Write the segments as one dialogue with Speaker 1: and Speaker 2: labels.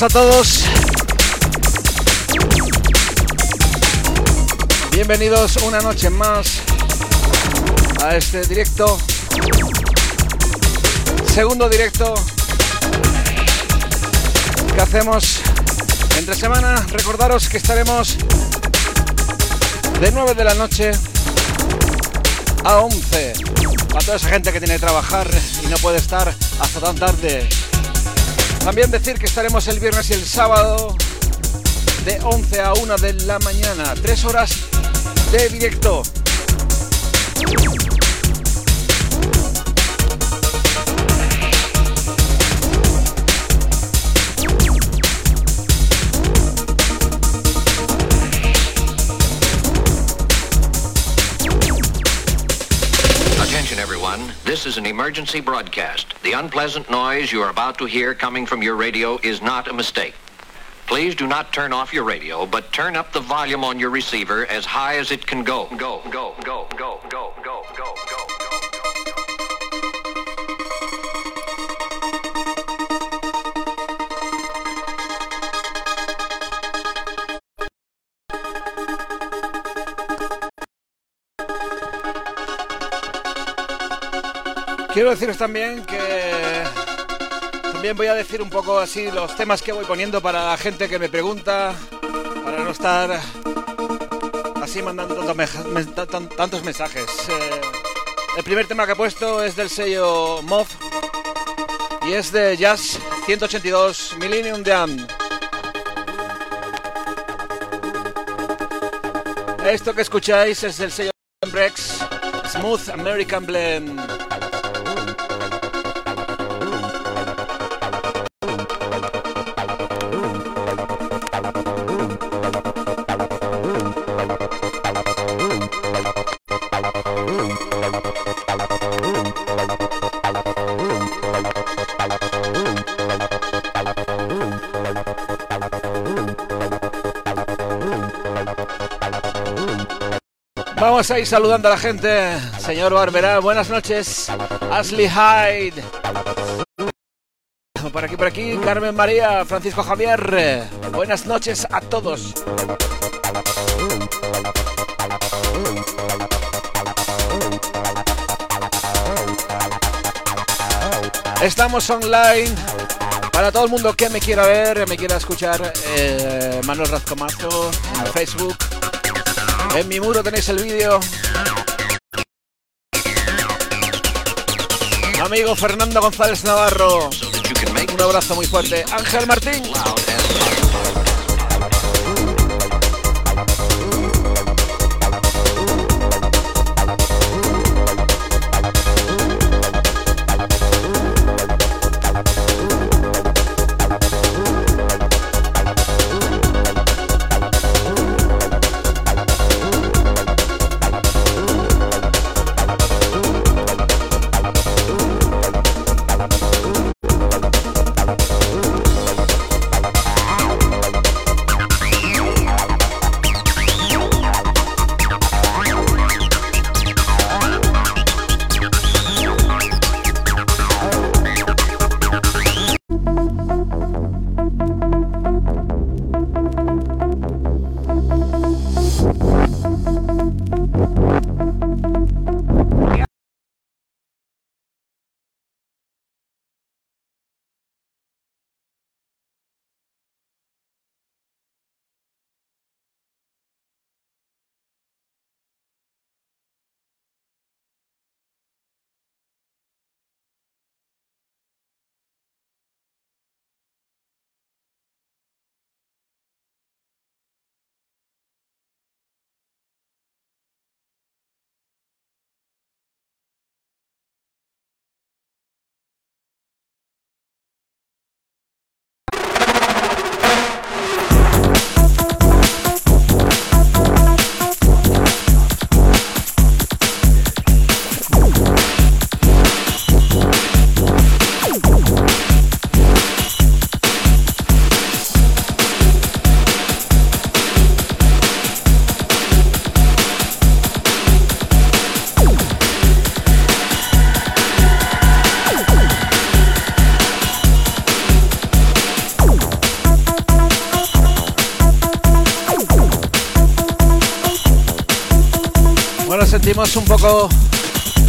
Speaker 1: Noches a todos. Bienvenidos una noche más a este directo. Segundo directo que hacemos entre semana. Recordaros que estaremos de 9 de la noche a 11. Para toda esa gente que tiene que trabajar y no puede estar hasta tan tarde. También decir que estaremos el viernes y el sábado de 11 a 1 de la mañana. Tres horas de directo.
Speaker 2: This is an emergency broadcast. The unpleasant noise you are about to hear coming from your radio is not a mistake. Please do not turn off your radio, but turn up the volume on your receiver as high as it can go. Go, go, go, go,
Speaker 1: Deciros también que también voy a decir un poco así los temas que voy poniendo para la gente que me pregunta, para no estar así mandando tantos, mensajes. Eh, el primer tema que he puesto es del sello MOV y es de Jazz 182 Millennium Dan. Esto que escucháis es del sello Brex Smooth American Blend. Vamos a ir saludando a la gente. Señor Barberá, buenas noches. Ashley Hyde. Por aquí, por aquí, Carmen María, Francisco Javier. Buenas noches a todos. Estamos online. Para todo el mundo que me quiera ver, me quiera escuchar, eh, Manuel Razcomazo en Facebook, en mi muro tenéis el vídeo. Amigo Fernando González Navarro. Un abrazo muy fuerte. Ángel Martín.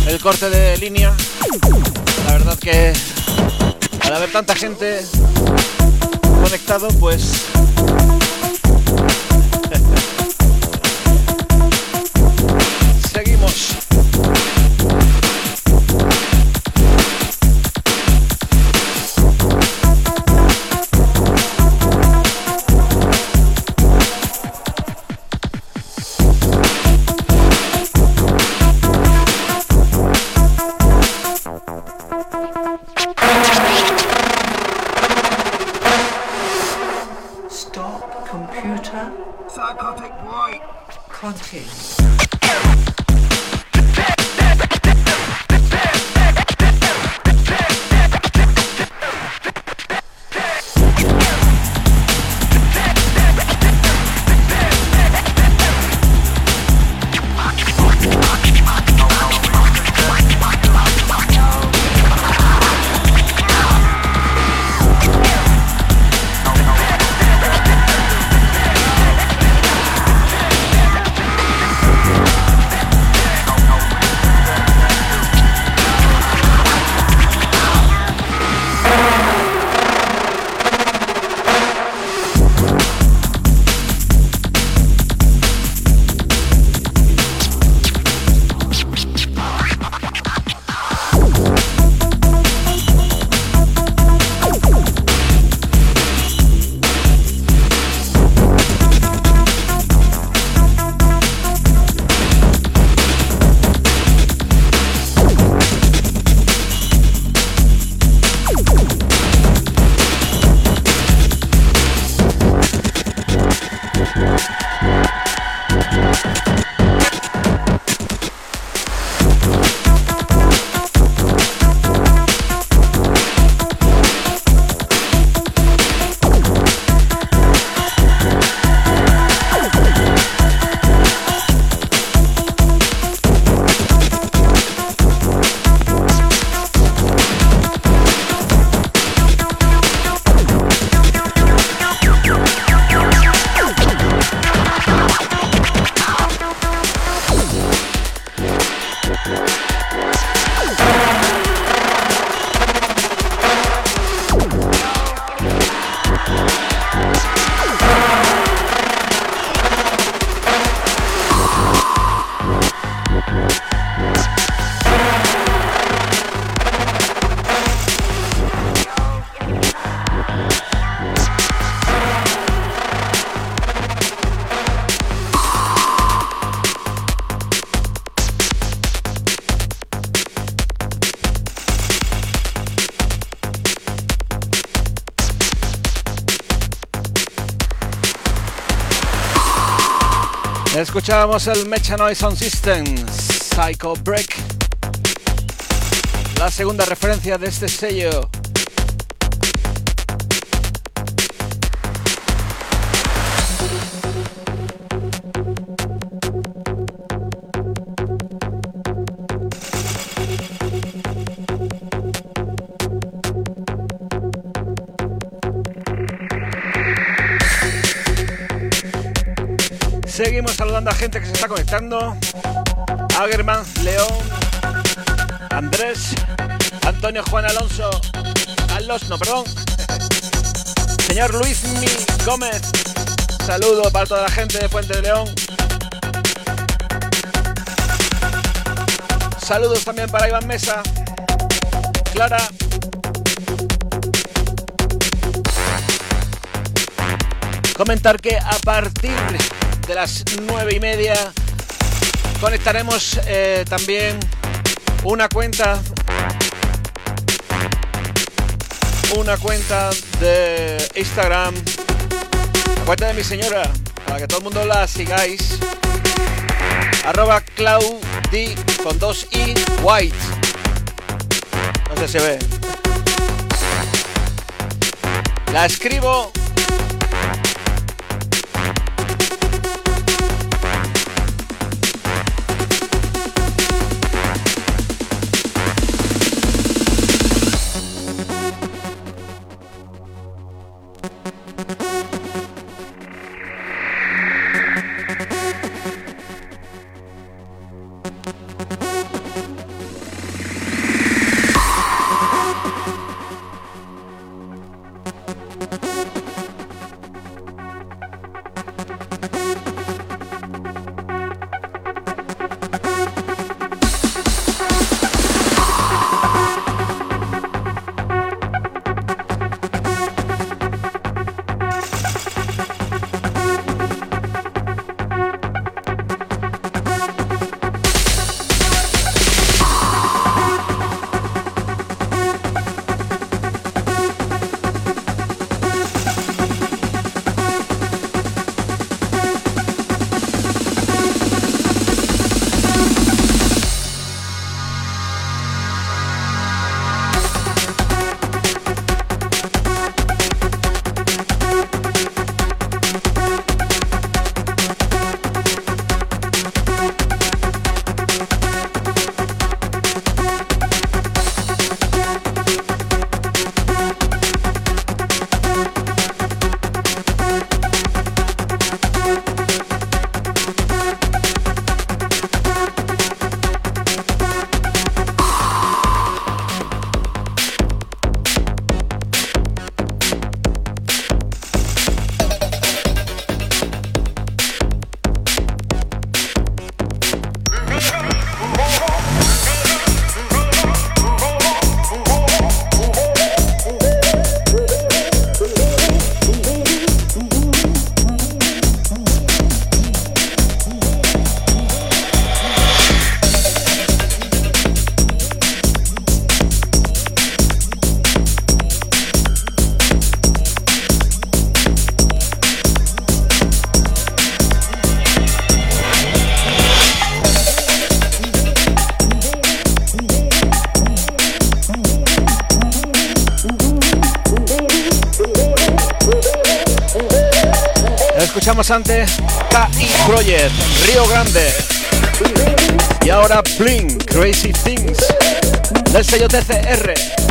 Speaker 1: El corte de línea. La verdad que al haber tanta gente conectado, pues Escuchábamos el Mecha Noise Sound System, Psycho Break, la segunda referencia de este sello. Saludando a gente que se está conectando. Agerman, León, Andrés, Antonio Juan Alonso, Carlos, no, perdón. Señor Luis Mi Gómez, saludo para toda la gente de Fuente de León. Saludos también para Iván Mesa, Clara. Comentar que a partir de las nueve y media. Conectaremos eh, también una cuenta una cuenta de Instagram cuenta de mi señora para que todo el mundo la sigáis. Arroba claudi con dos i white. No sé si se ve. La escribo Antes KI Project, Río Grande. Y ahora Blink, Crazy Things, del sello TCR.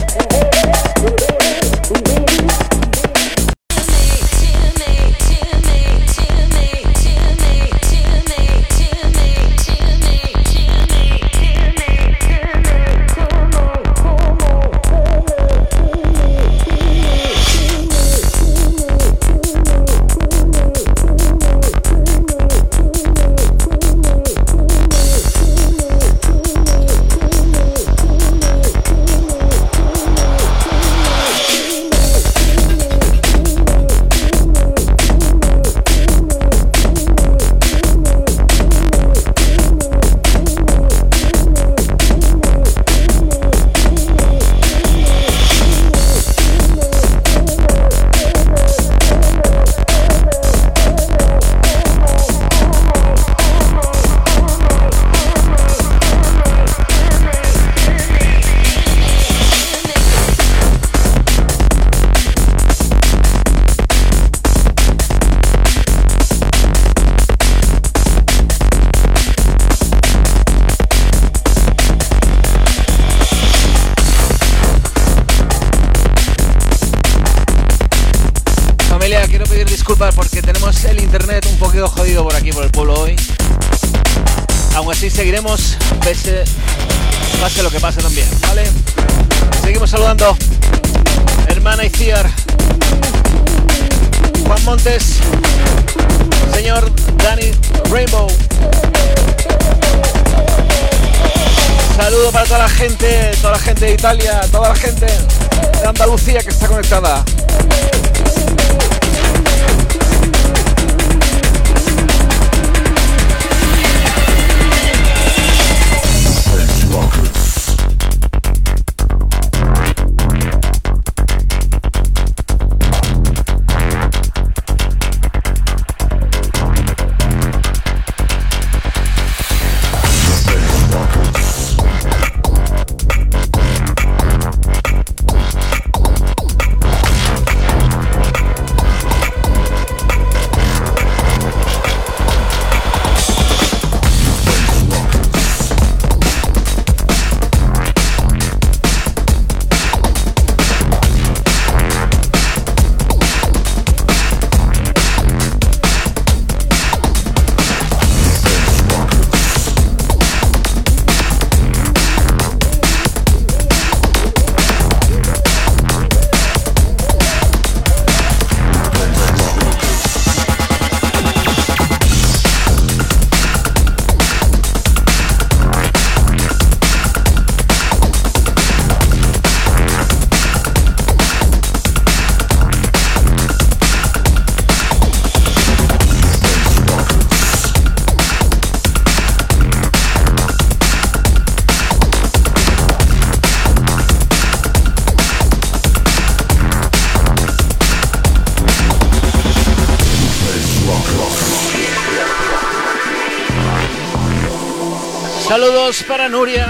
Speaker 1: Saludos para Nuria.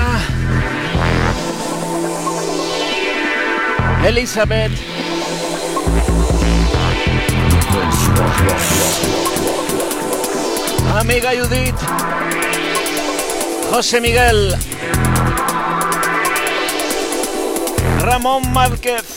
Speaker 1: Elizabeth. Amiga Judith. José Miguel. Ramón Márquez.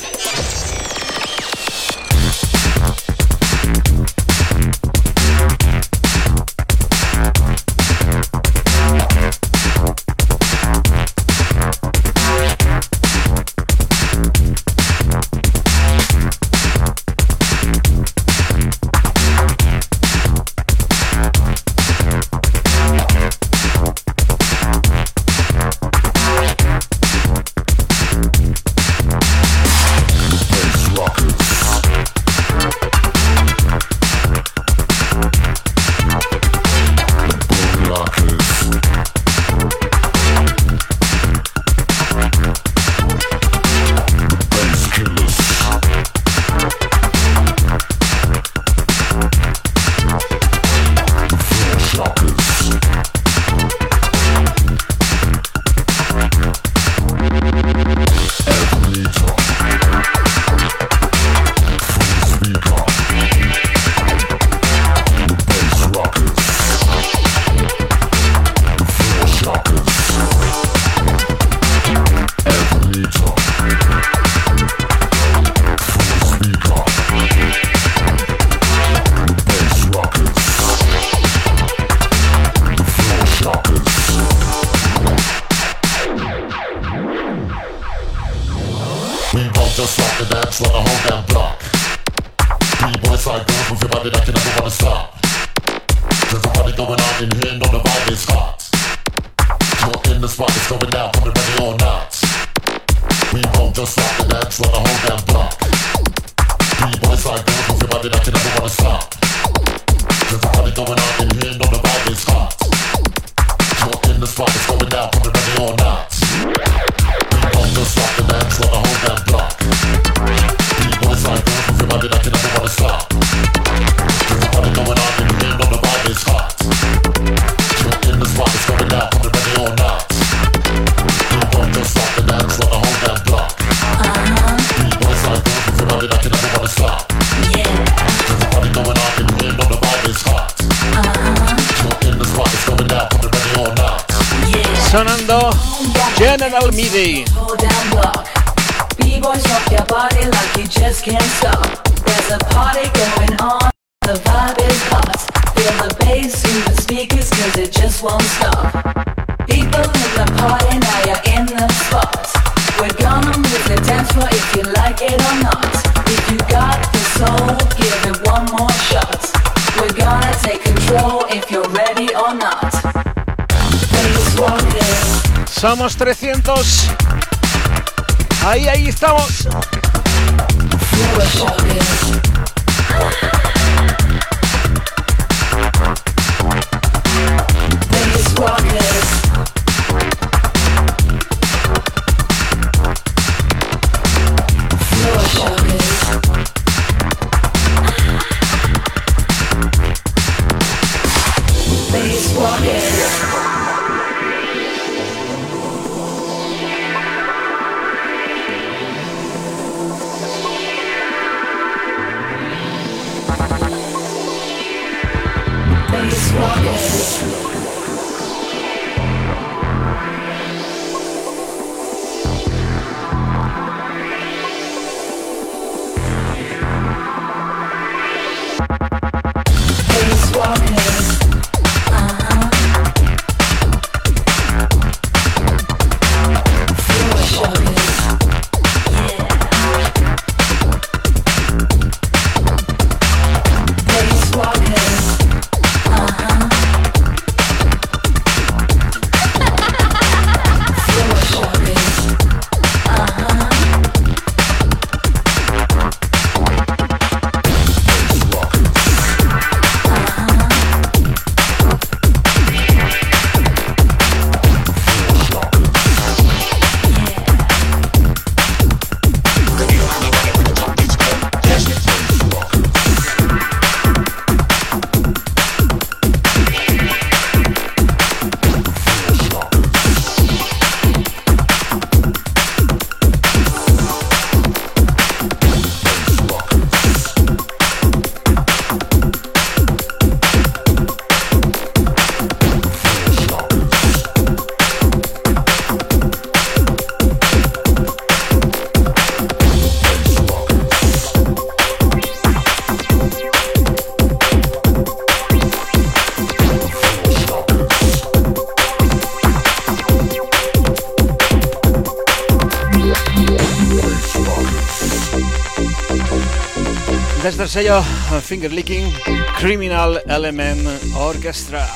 Speaker 1: Sello Finger Licking Criminal Element Orchestra.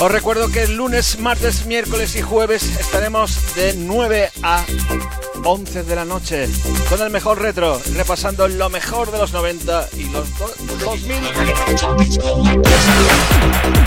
Speaker 1: Os recuerdo que el lunes, martes, miércoles y jueves estaremos de 9 a 11 de la noche con el mejor retro, repasando lo mejor de los 90 y los 2000.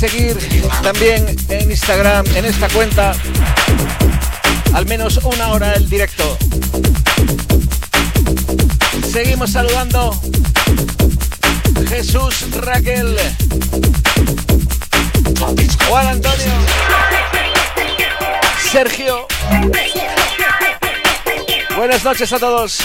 Speaker 1: Seguir también en Instagram, en esta cuenta, al menos una hora el directo. Seguimos saludando. Jesús Raquel. Juan Antonio. Sergio. Buenas noches a todos.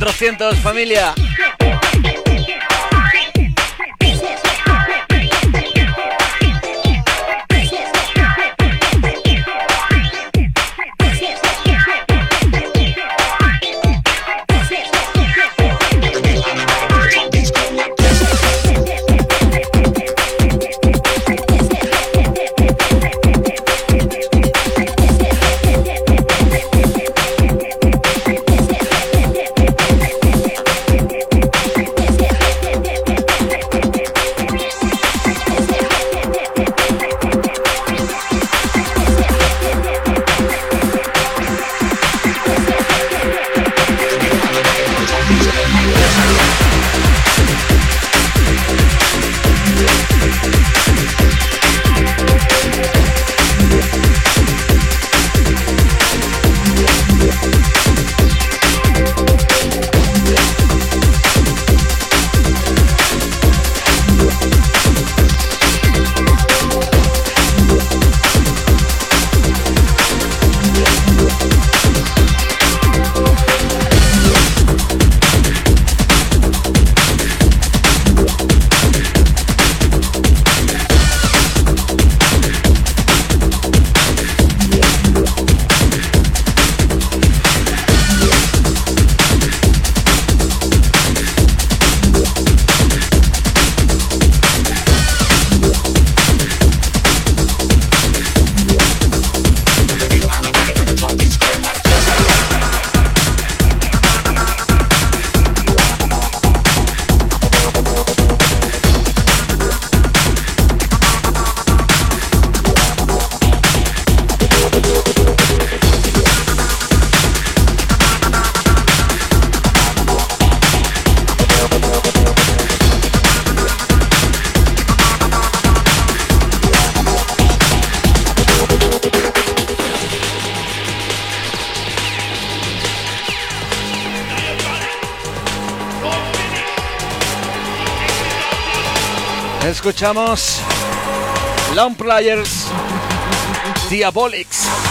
Speaker 1: 400, familia. Escuchamos Long Players Diabolics.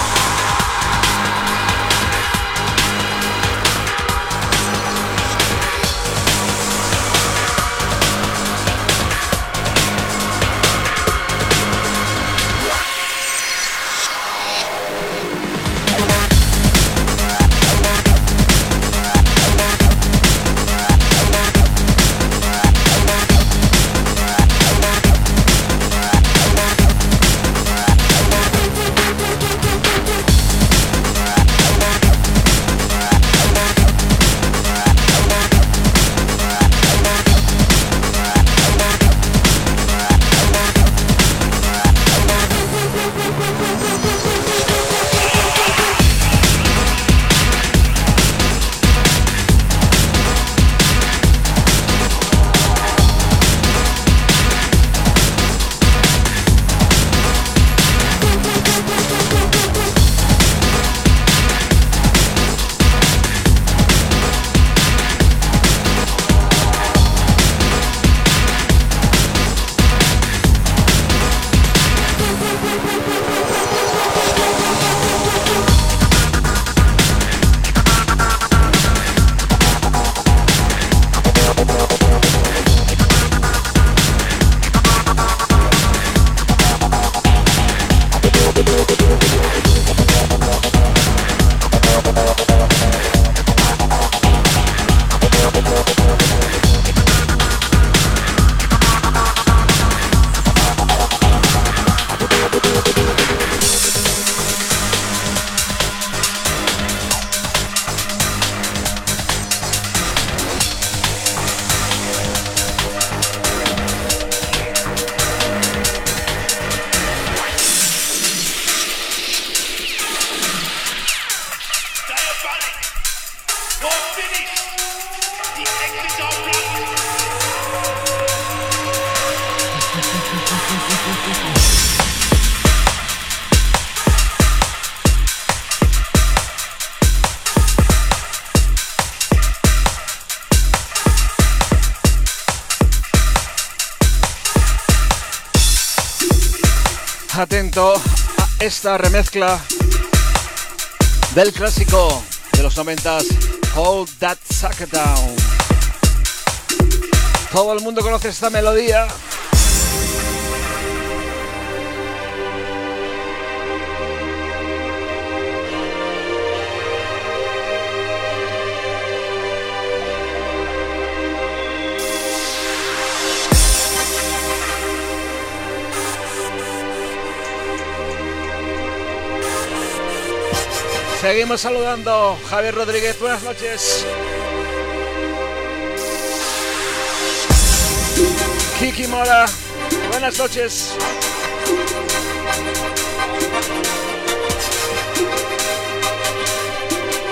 Speaker 1: Remezcla del clásico de los noventas Hold That Sucker Down. Todo el mundo conoce esta melodía. Seguimos saludando. Javier Rodríguez, buenas noches. Kiki Mora, buenas noches.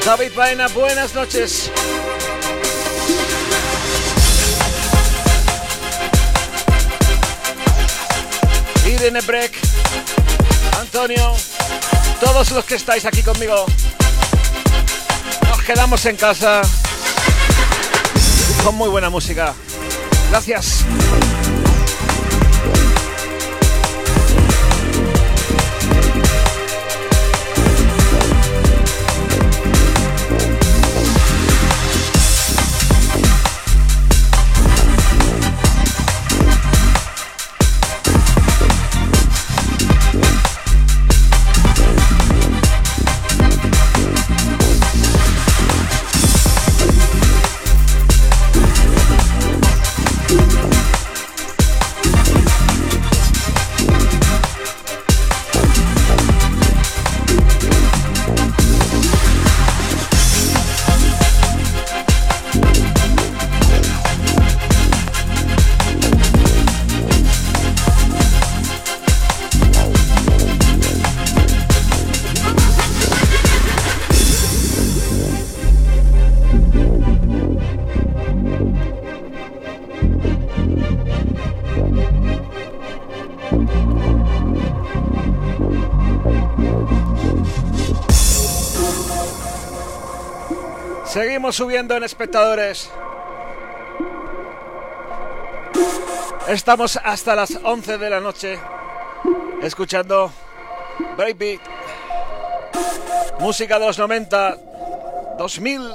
Speaker 1: David Baena, buenas noches. Irene Breck, Antonio, todos los que estáis aquí conmigo. Nos quedamos en casa con muy buena música. Gracias. Seguimos subiendo en espectadores. Estamos hasta las 11 de la noche escuchando Breakbeat, música de los 90, 2000.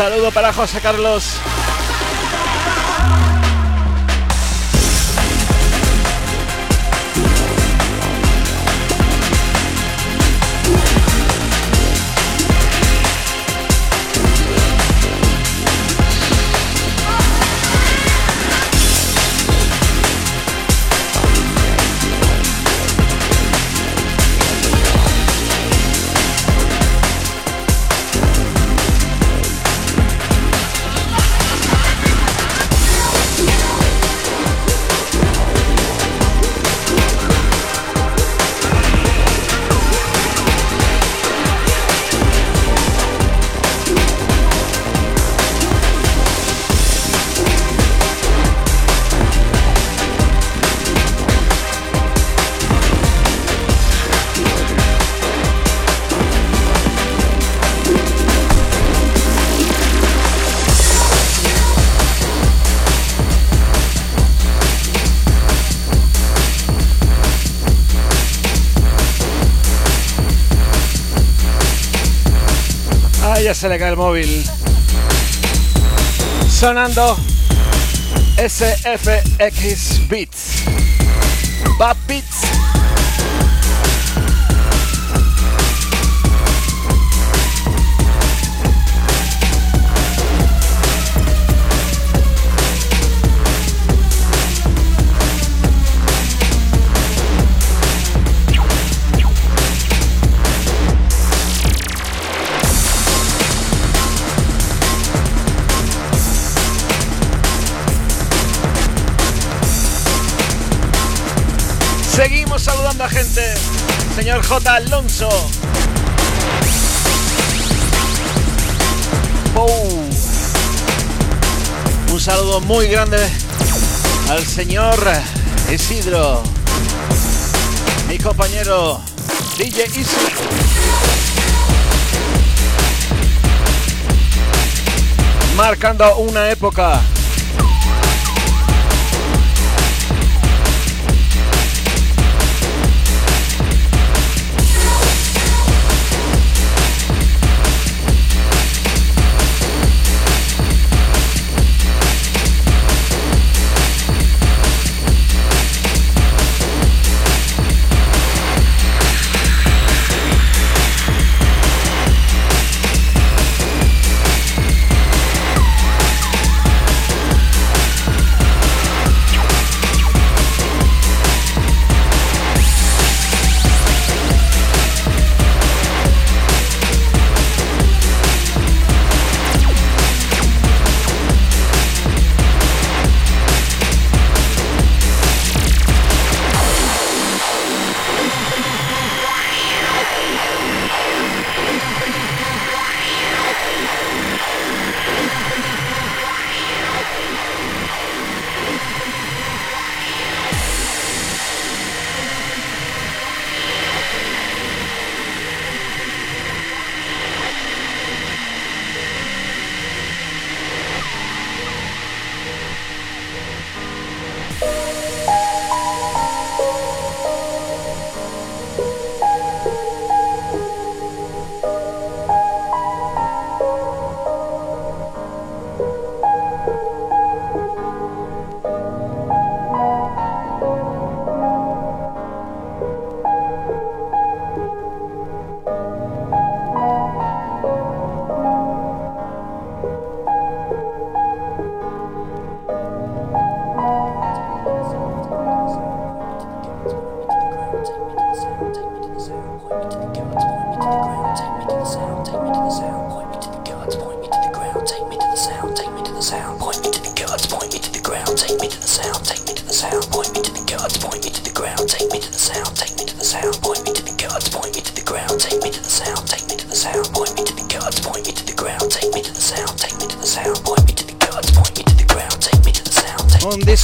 Speaker 1: Saludo para José Carlos. Se le cae el móvil. Sonando SFX Beats. Bad. J. Alonso. Un saludo muy grande al señor Isidro. Mi compañero DJ Easy. Marcando una época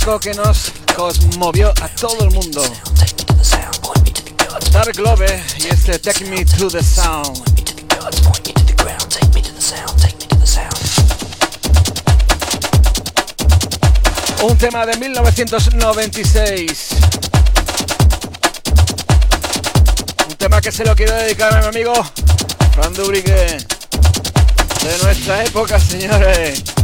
Speaker 1: que nos conmovió a todo el mundo. Dark Globe y este Take Me to the Sound. Un tema de 1996. Un tema que se lo quiero dedicar a mi amigo Fran Dubrique. De nuestra época, señores.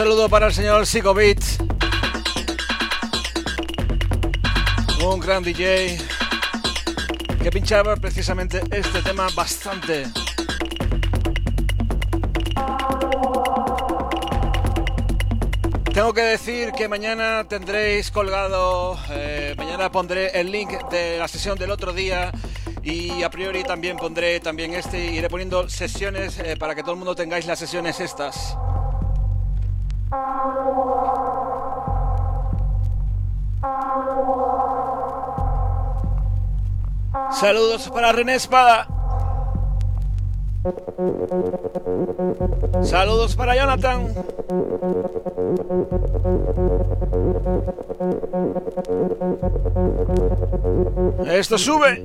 Speaker 1: Saludo para el señor Beat. Un gran DJ que pinchaba precisamente este tema bastante. Tengo que decir que mañana tendréis colgado, eh, mañana pondré el link de la sesión del otro día y a priori también pondré también este iré poniendo sesiones eh, para que todo el mundo tengáis las sesiones estas. Saludos para René Espada. Saludos para Jonathan. Esto sube.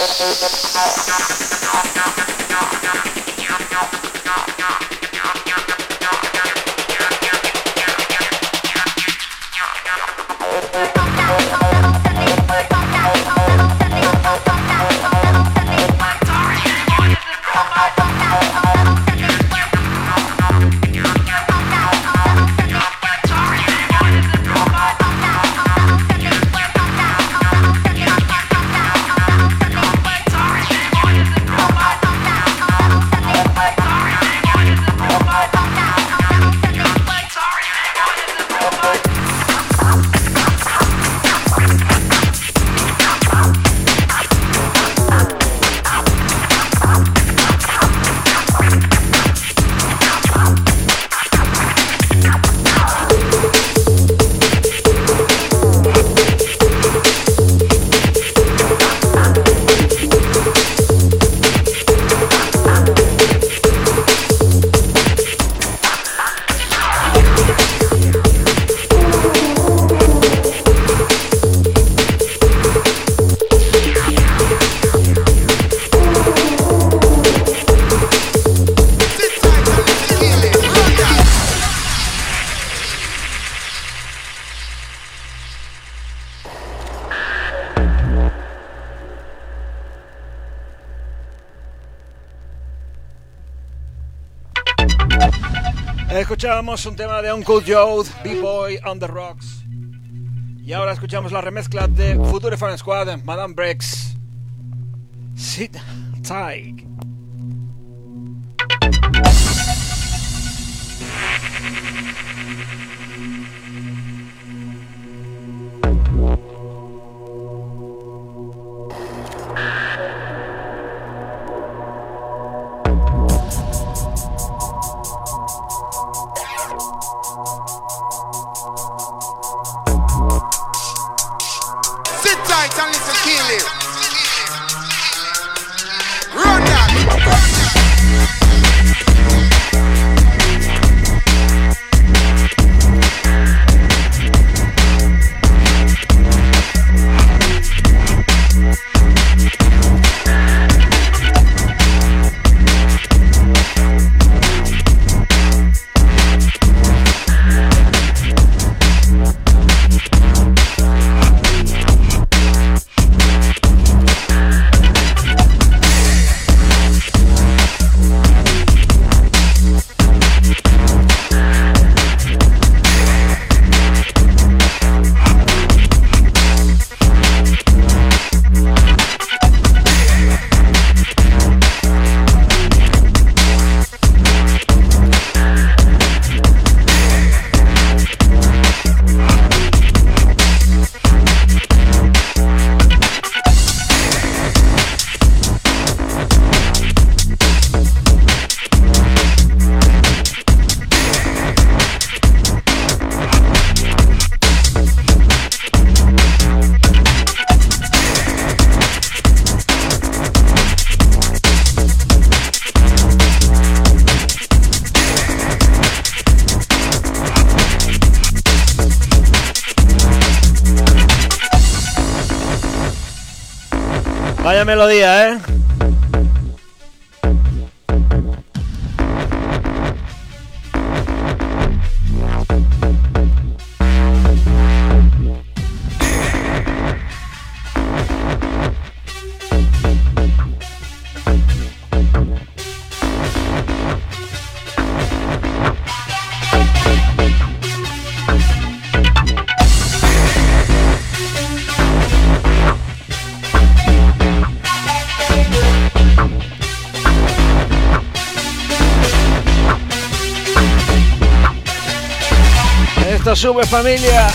Speaker 1: Thank you. Escuchábamos un tema de Uncle Joe, B-Boy on the Rocks. Y ahora escuchamos la remezcla de Future Fan Squad, Madame Breaks.
Speaker 3: Melodía, ¿eh? Sube familia.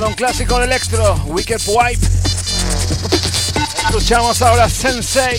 Speaker 1: Un clásico de Electro, Wicked Wipe. Escuchamos ahora Sensei.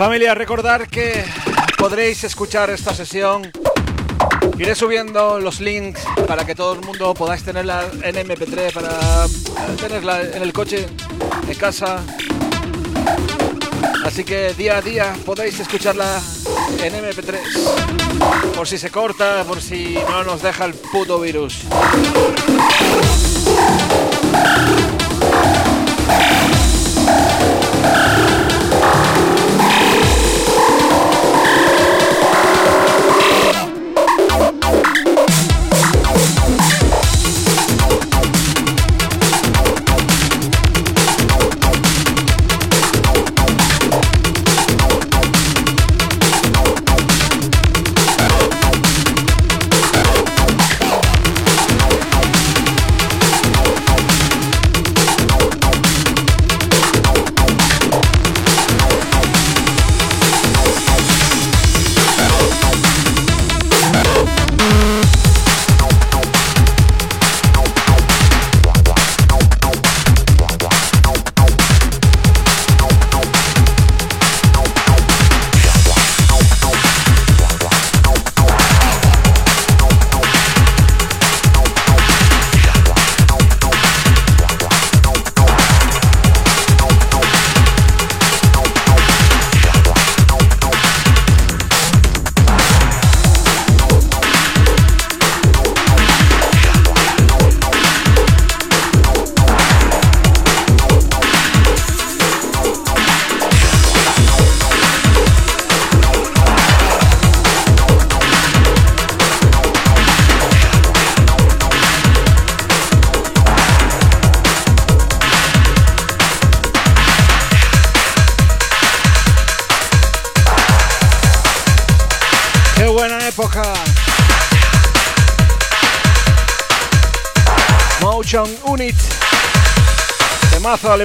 Speaker 1: Familia, recordar que podréis escuchar esta sesión. Iré subiendo los links para que todo el mundo podáis tenerla en MP3, para tenerla en el coche, en casa. Así que día a día podéis escucharla en MP3. Por si se corta, por si no nos deja el puto virus.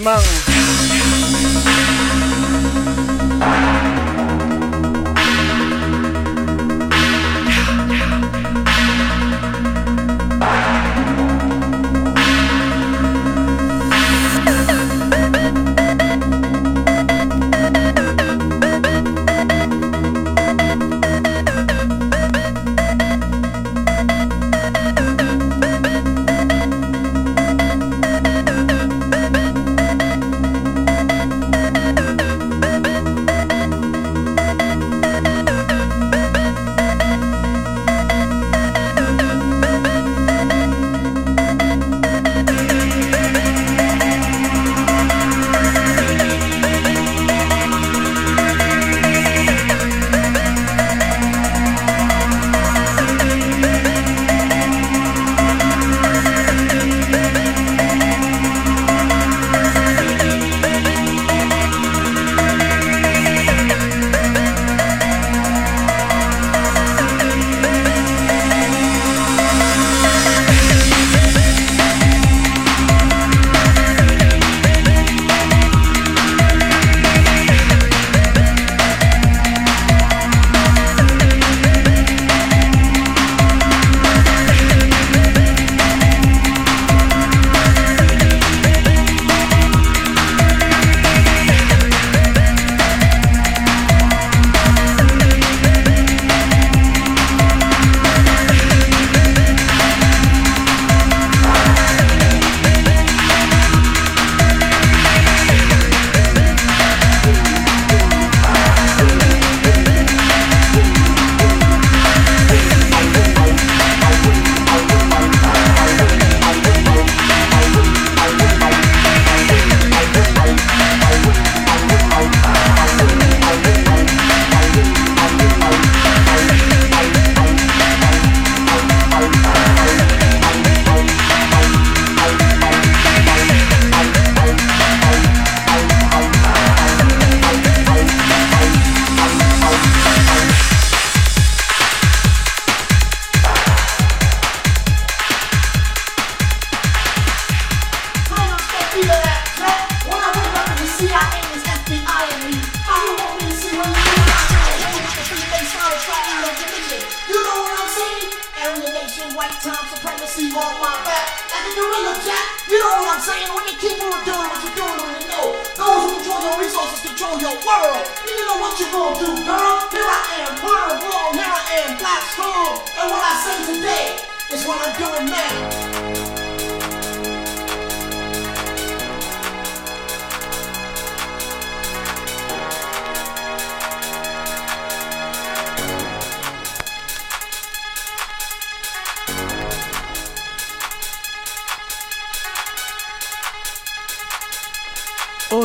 Speaker 1: Alemán.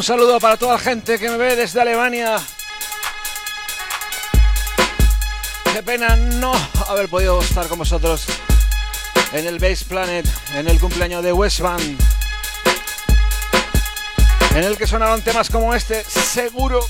Speaker 4: Un saludo para toda la gente que me ve desde Alemania. Qué pena no haber podido estar con vosotros en el Base Planet, en el cumpleaños de Westband, en el que sonaron temas como este, seguro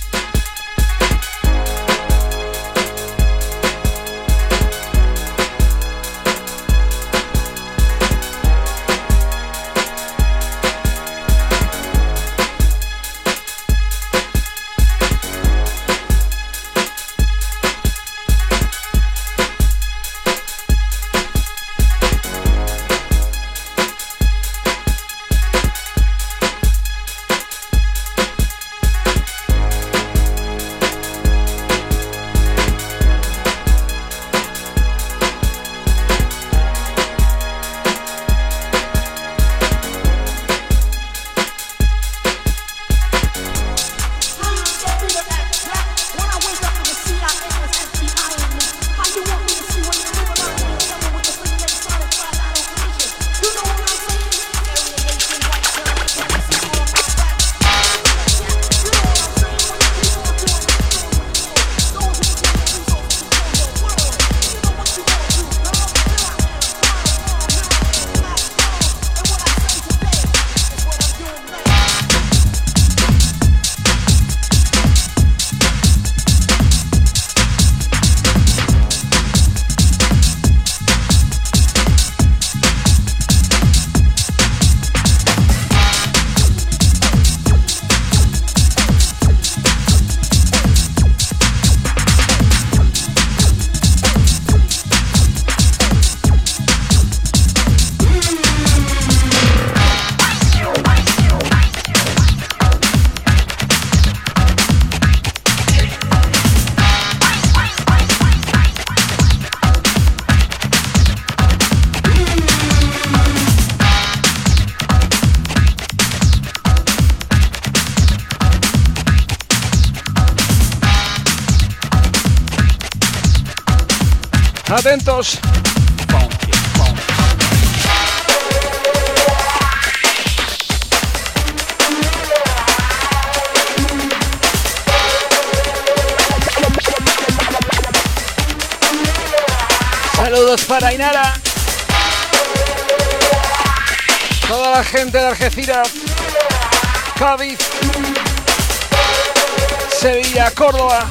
Speaker 4: Córdoba.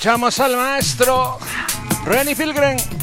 Speaker 1: Escuchamos al maestro Renny Pilgrim.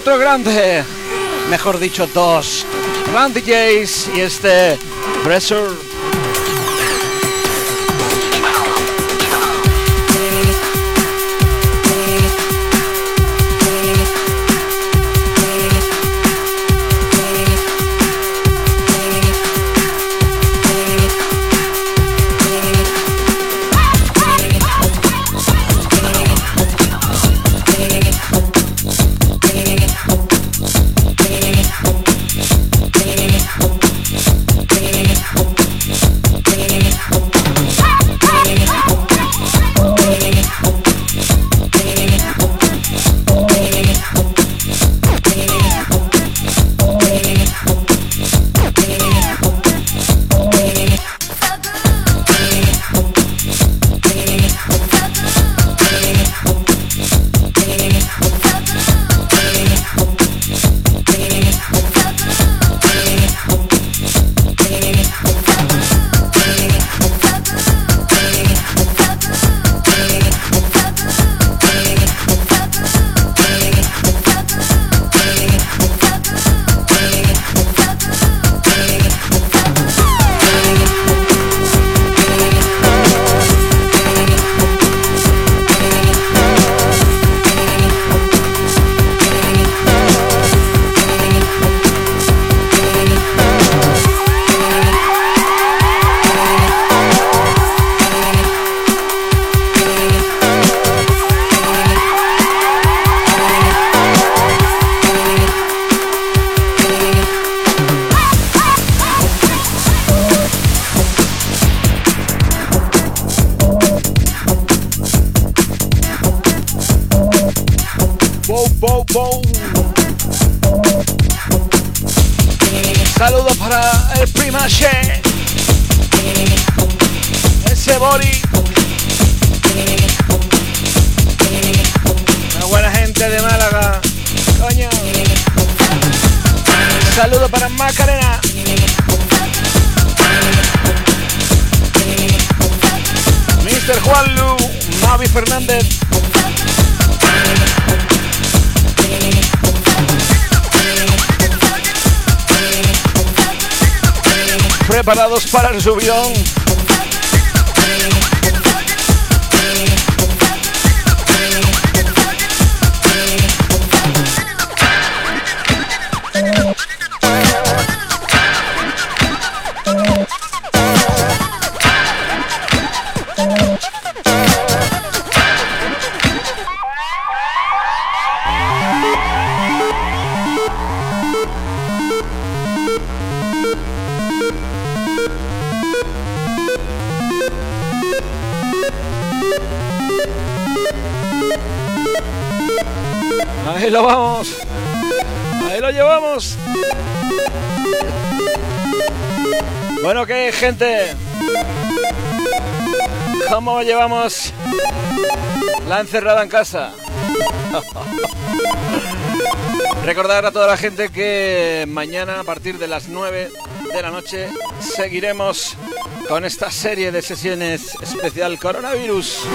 Speaker 1: Otro grande. Mejor dicho, dos. Randy Jace y este Pressure encerrada en casa? Recordar a toda la gente que mañana a partir de las 9 de la noche seguiremos con esta serie de sesiones especial coronavirus.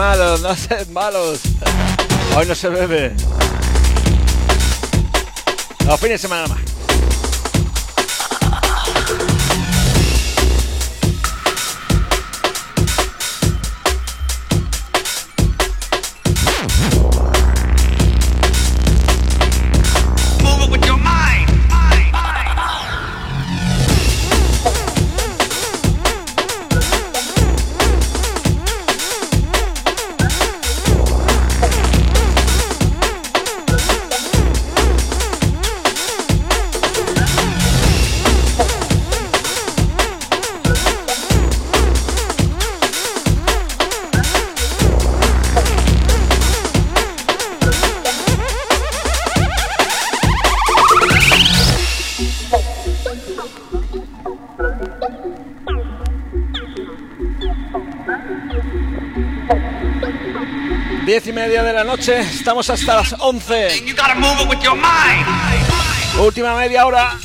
Speaker 1: Malos, no sed malos. Hoy no se bebe. Los fines de semana más. Noche, estamos hasta las 11. Última media hora.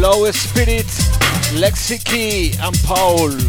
Speaker 1: Lowest Spirit, Lexi and Paul.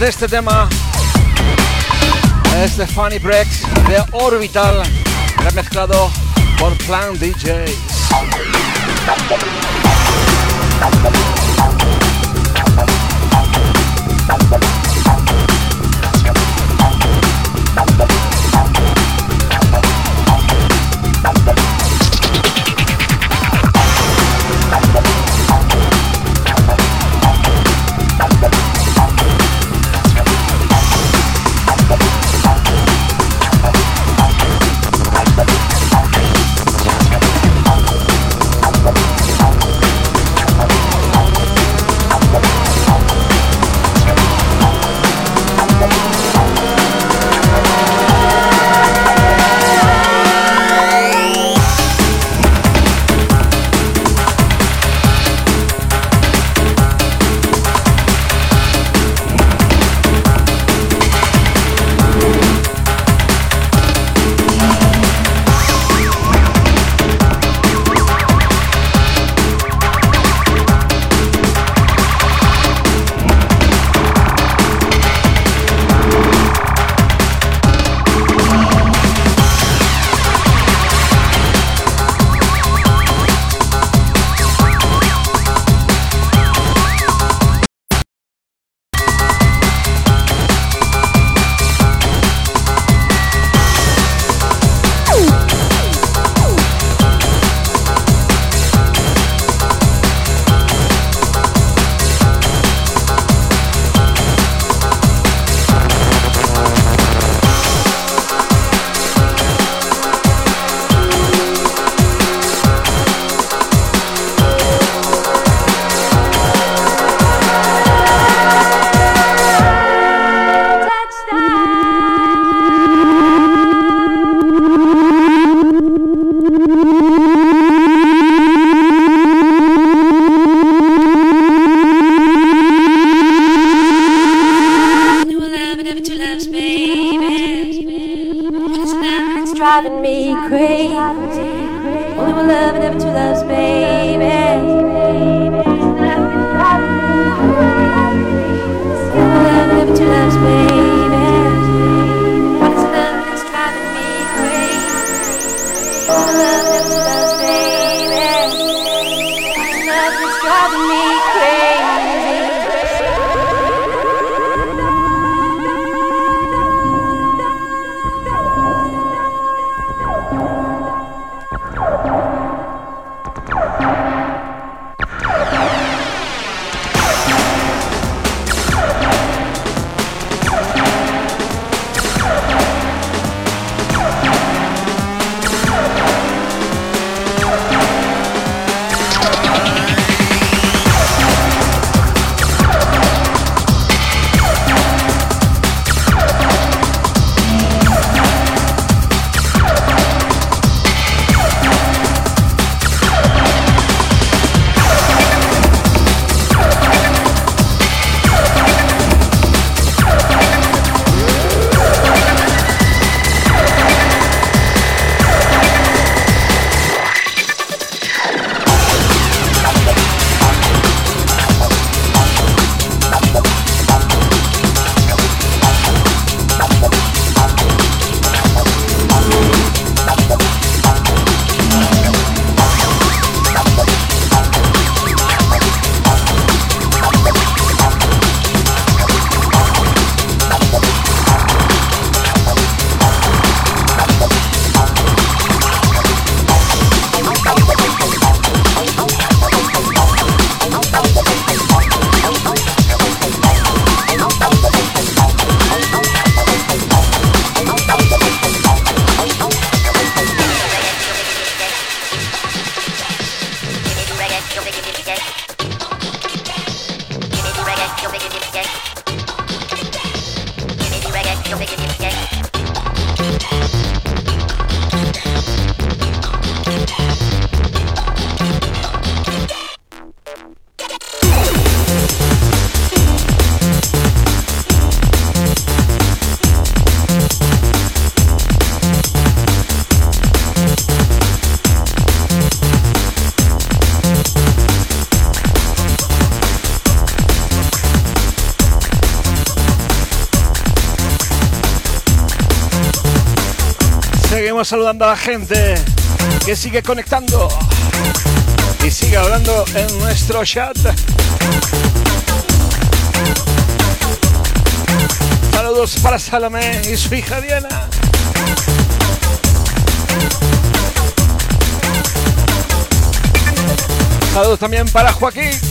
Speaker 5: De este tema. Es de Funny Breaks de Orbital, remezclado por Plan DJs.
Speaker 1: Saludando a la gente que sigue conectando y sigue hablando en nuestro chat. Saludos para Salomé y su hija Diana. Saludos también para Joaquín.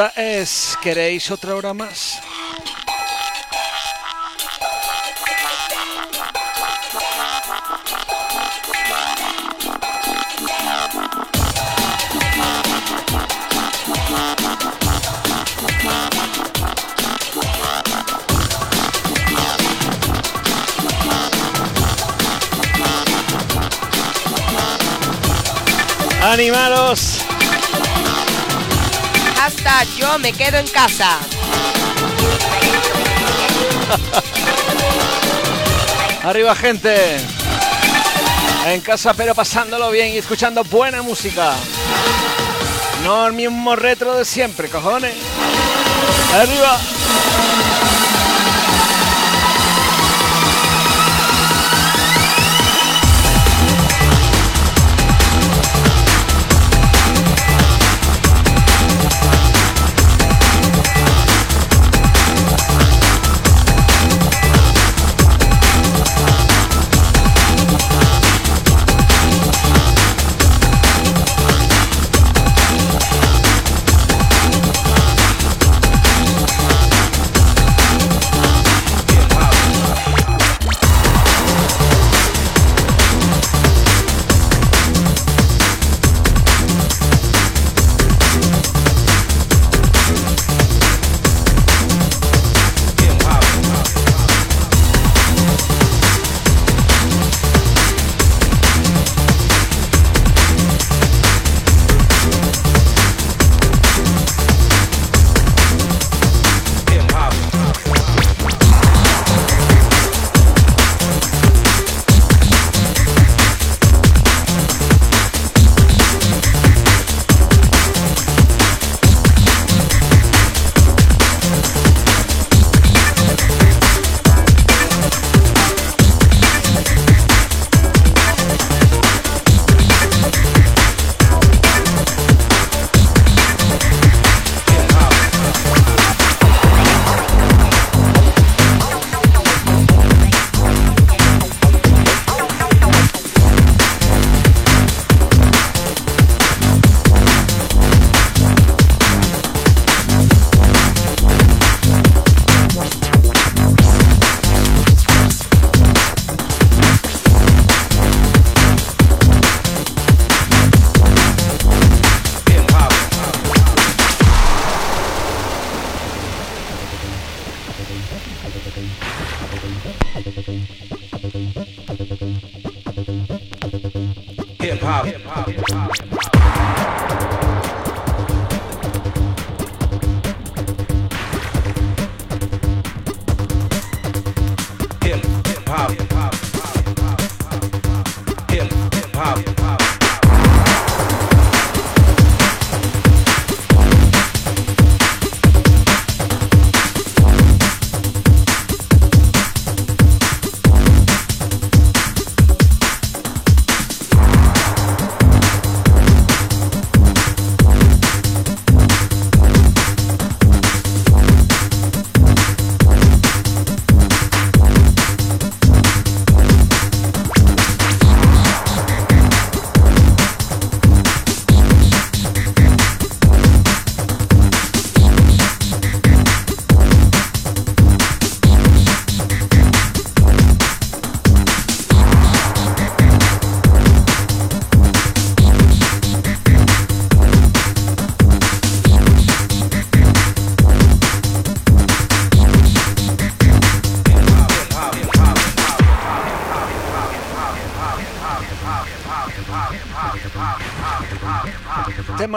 Speaker 1: Pregunta es, ¿queréis otra hora más? ¡Animaros!
Speaker 6: Yo me quedo en casa.
Speaker 1: Arriba gente. En casa pero pasándolo bien y escuchando buena música. No el mismo retro de siempre, cojones. Arriba.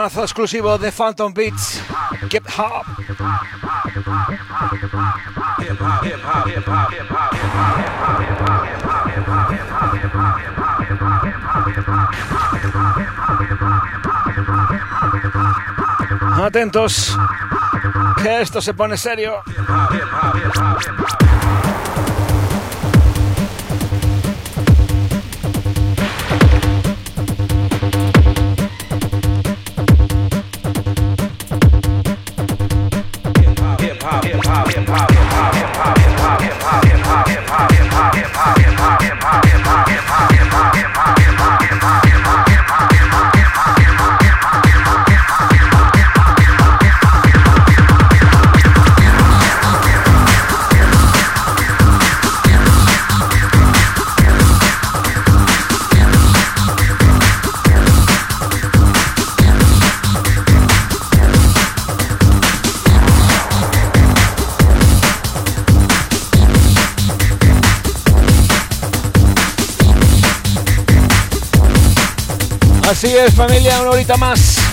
Speaker 1: Temazo exclusivo de Phantom Beats. Hip Hop. Atentos, que esto se pone serio. Así es, familia, una horita más.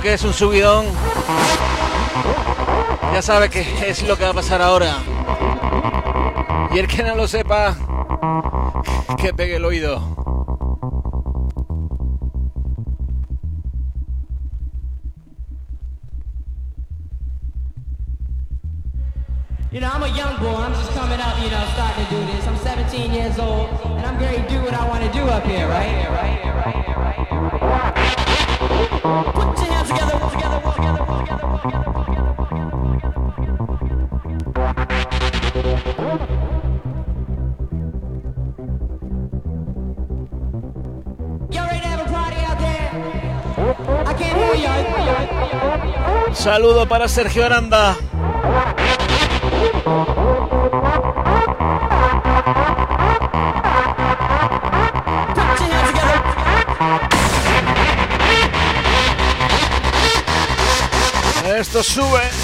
Speaker 1: Que es un subidón, ya sabe que es lo que va a pasar ahora. Y el que no lo sepa, que pegue el oído.
Speaker 7: You know, I'm a young boy. I'm just coming up, you know, starting to do this. I'm 17 15 years old, and I'm going to do what I want to do up here, right? right? Put your hands together, together, together, Y'all ready
Speaker 1: Saludo para Sergio Aranda. Sube.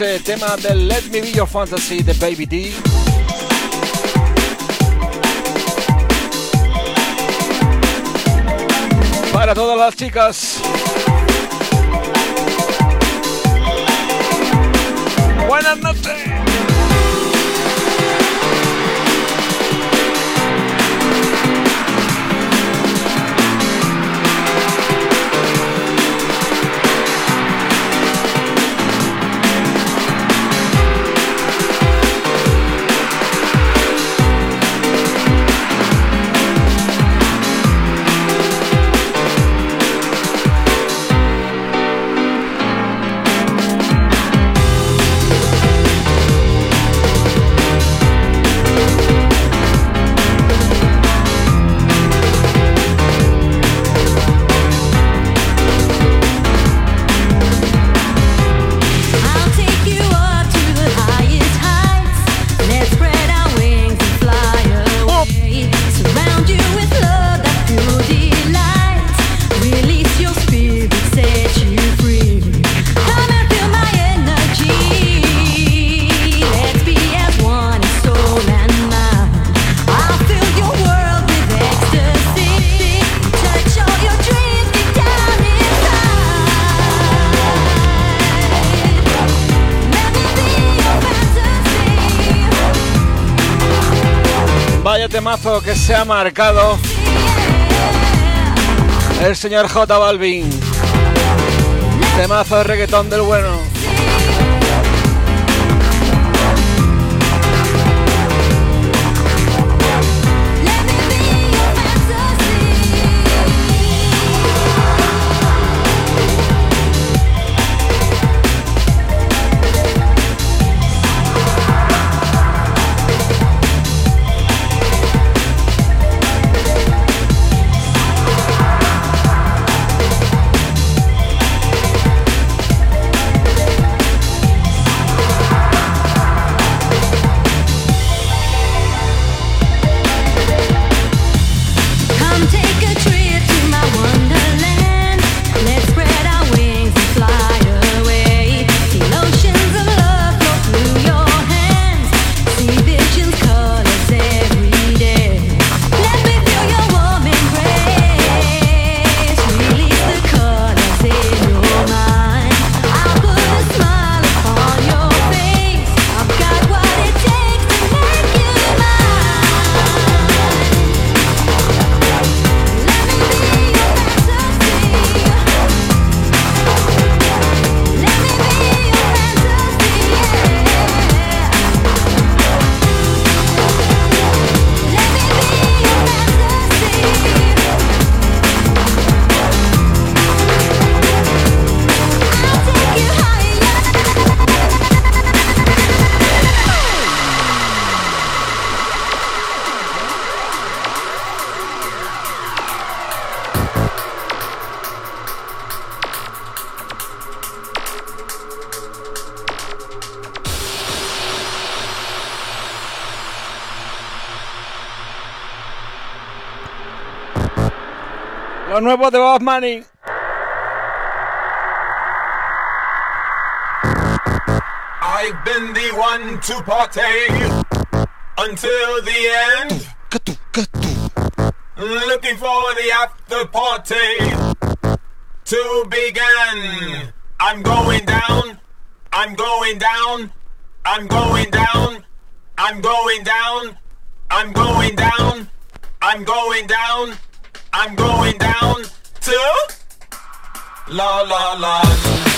Speaker 8: A ese tema de Let Me Be Your Fantasy de Baby D. Para todas las chicas. Buenas noches. Se ha marcado el señor J Balvin. Temazo de reggaetón del bueno. Lo nuevo de Bob Money.
Speaker 9: I've been the one to partake until the end. Looking for the after party to begin. I'm going down. I'm going down. I'm going down. I'm going down. I'm going down. I'm going down. I'm going down to La La La.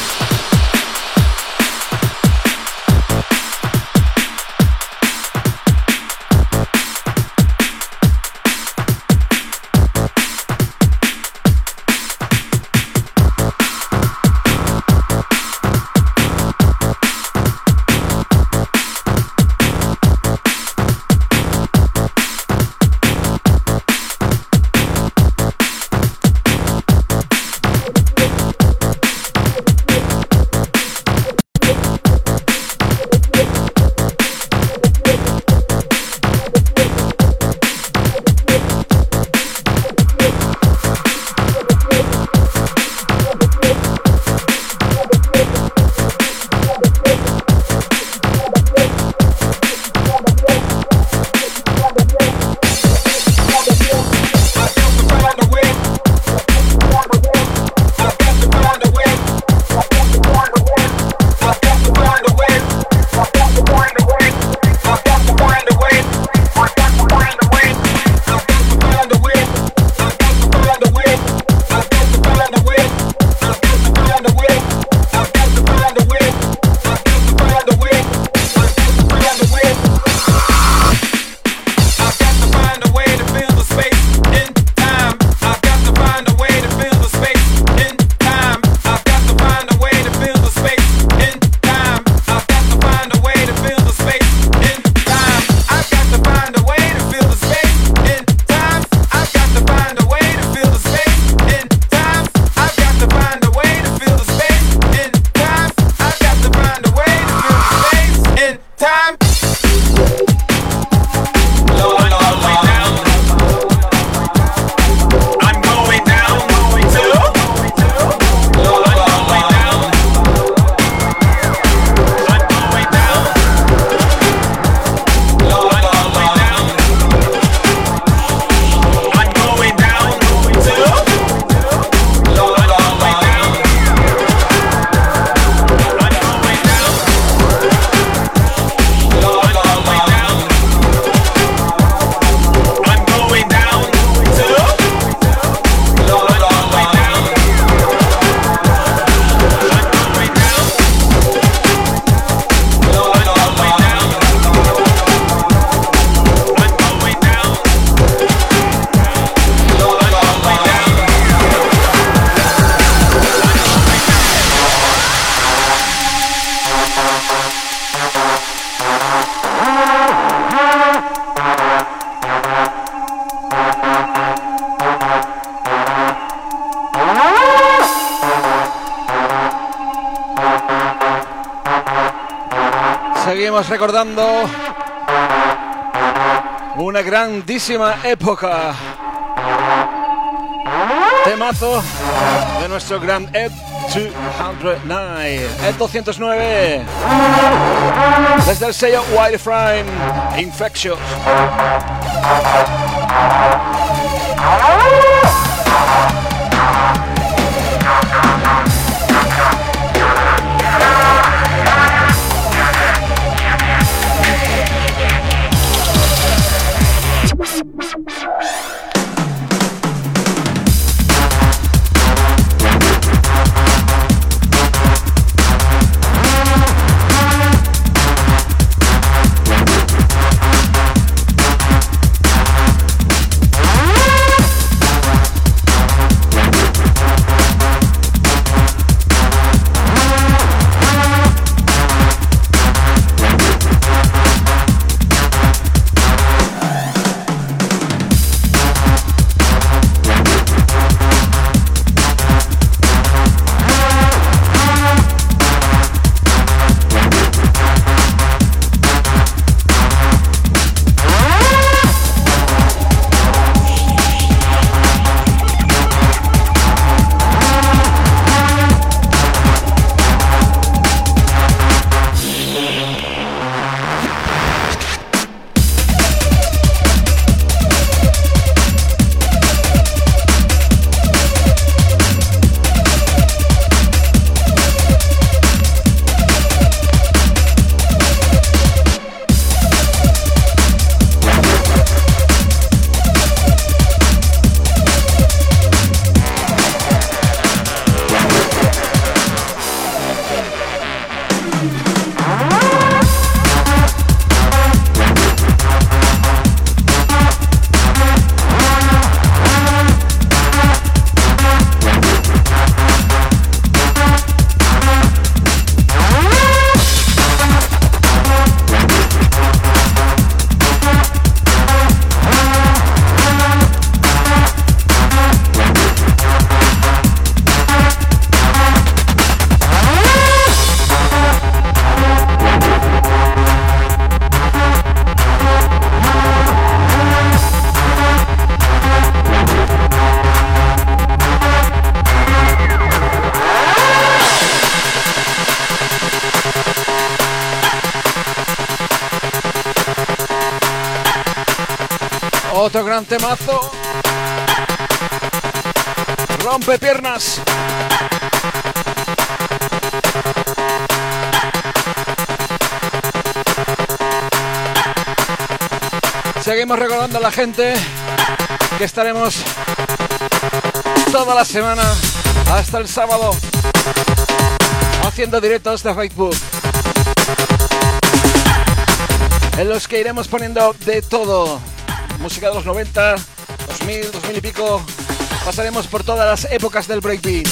Speaker 1: Época. Temazo de nuestro gran Ed 209. Ed 209. Desde el sello Wireframe Infectious. Seguimos recordando a la gente que estaremos toda la semana hasta el sábado haciendo directos de Facebook en los que iremos poniendo de todo. Música de los 90, 2000, 2000 y pico. Pasaremos por todas las épocas del breakbeat.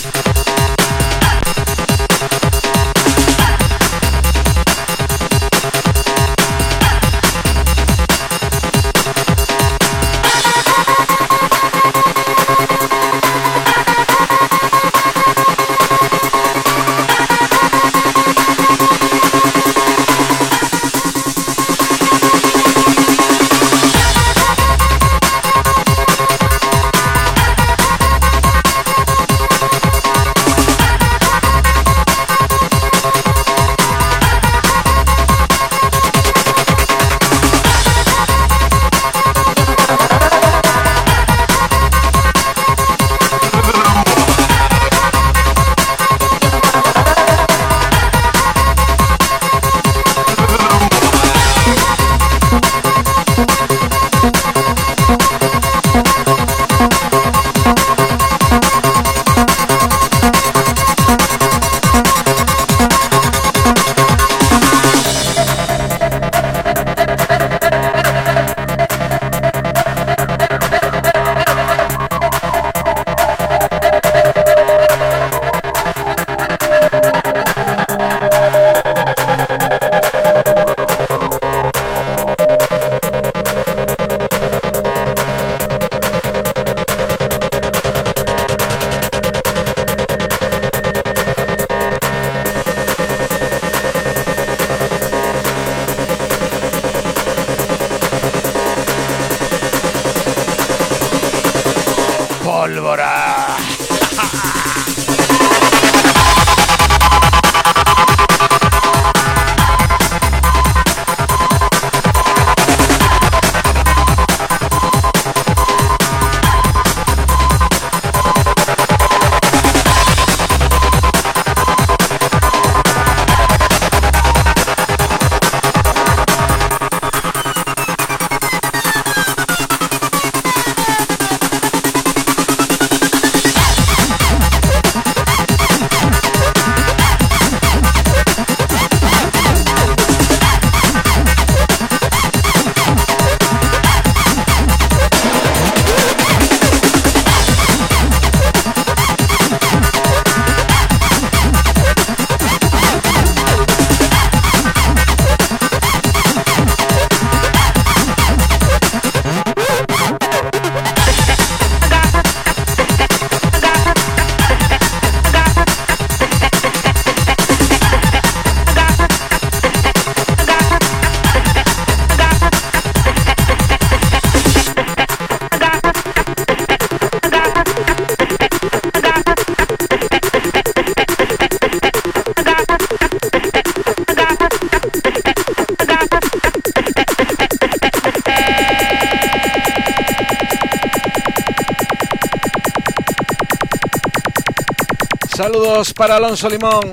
Speaker 1: para Alonso Limón.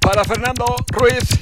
Speaker 1: Para Fernando Ruiz.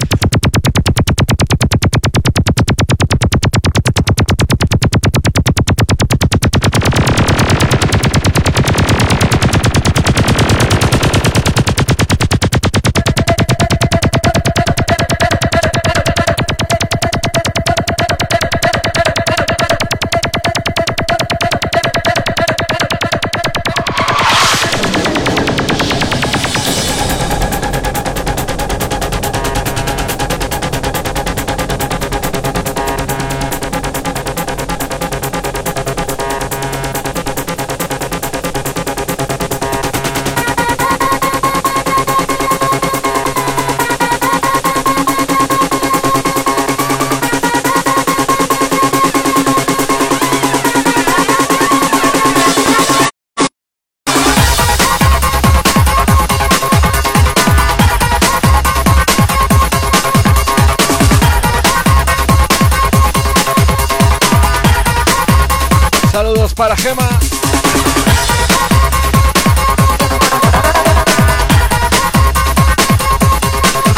Speaker 1: para Gema.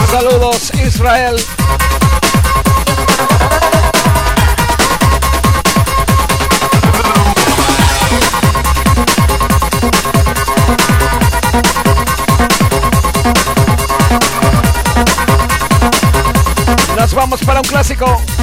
Speaker 1: Saludos Israel. Nos vamos para un clásico.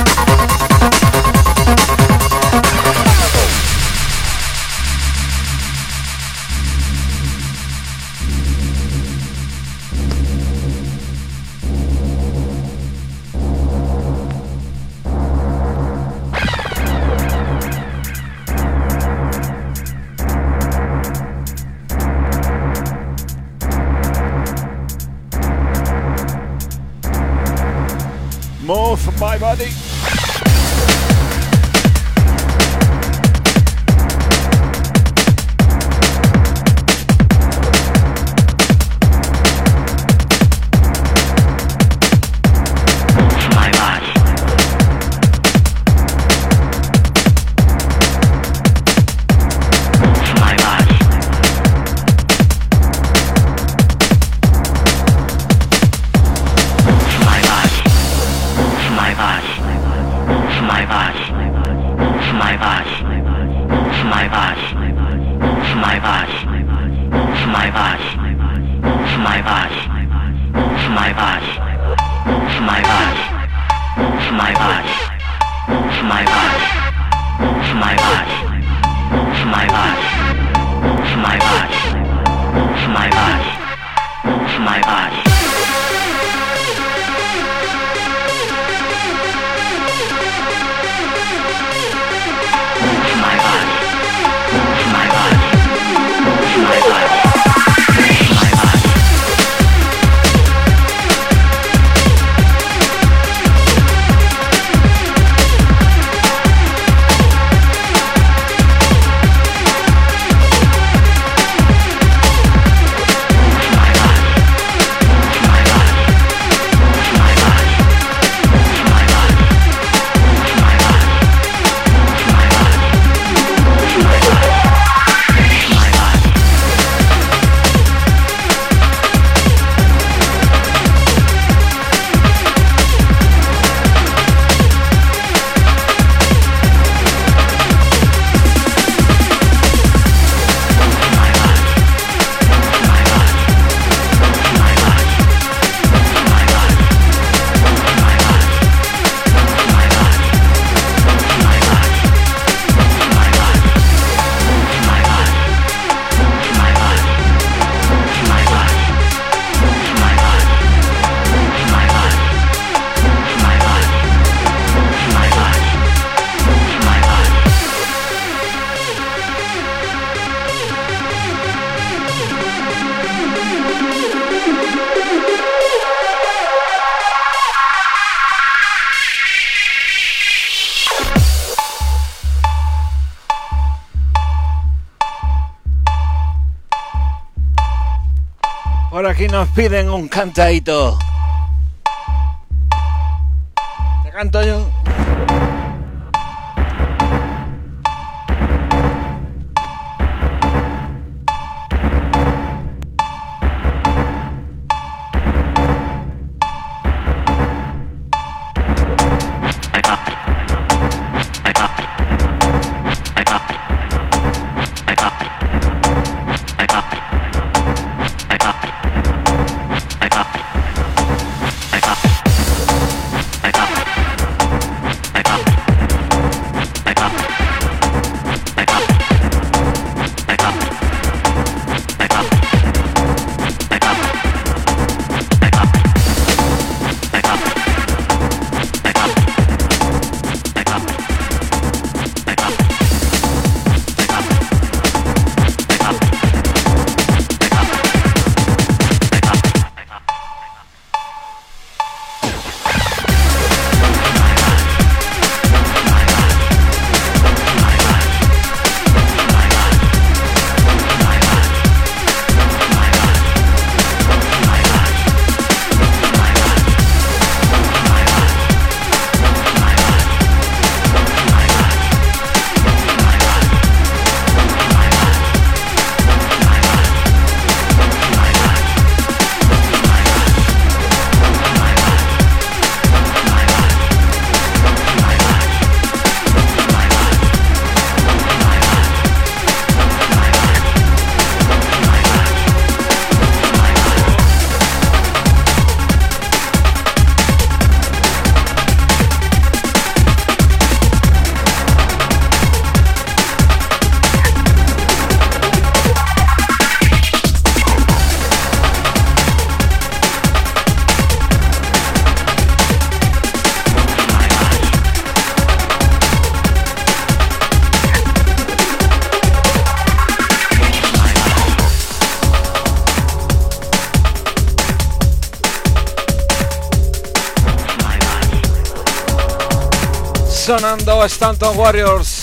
Speaker 1: Aquí nos piden un cantadito. Te canto yo. Stanton Warriors.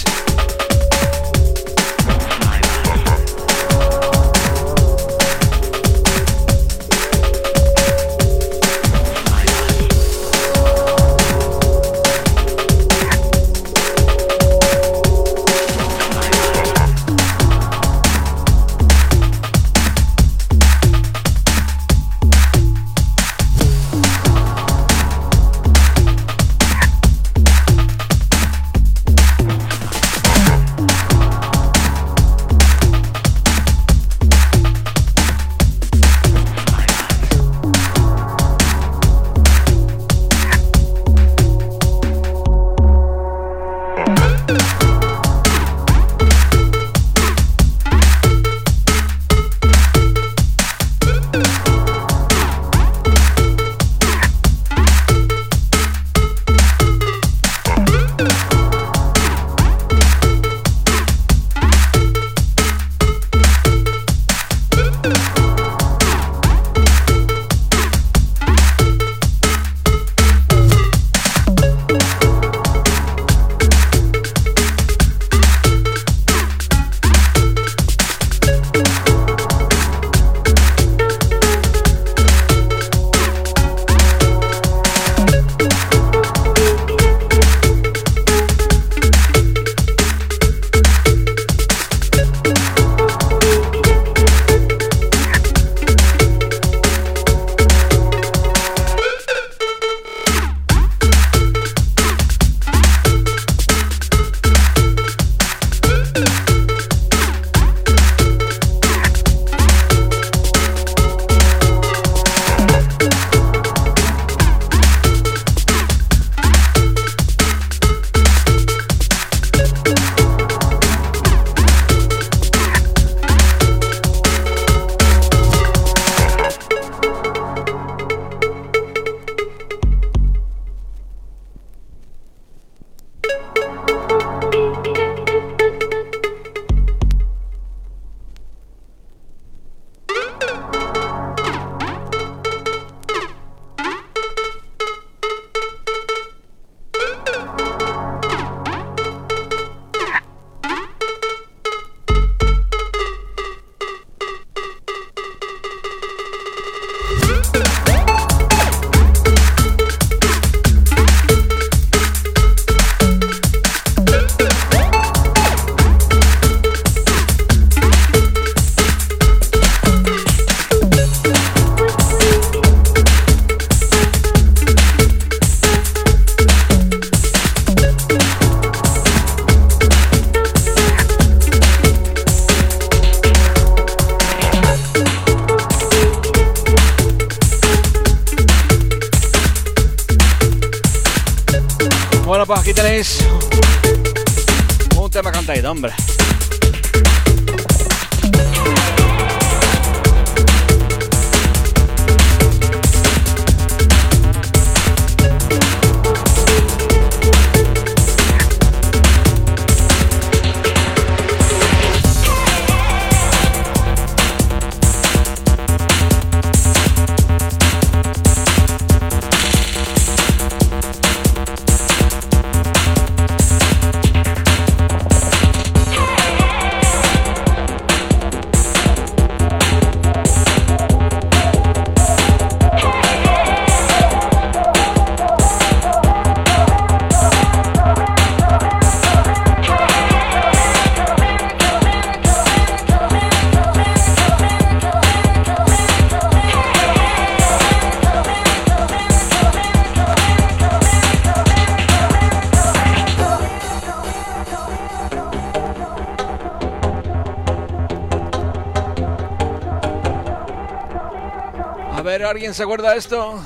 Speaker 8: Se acuerda de esto?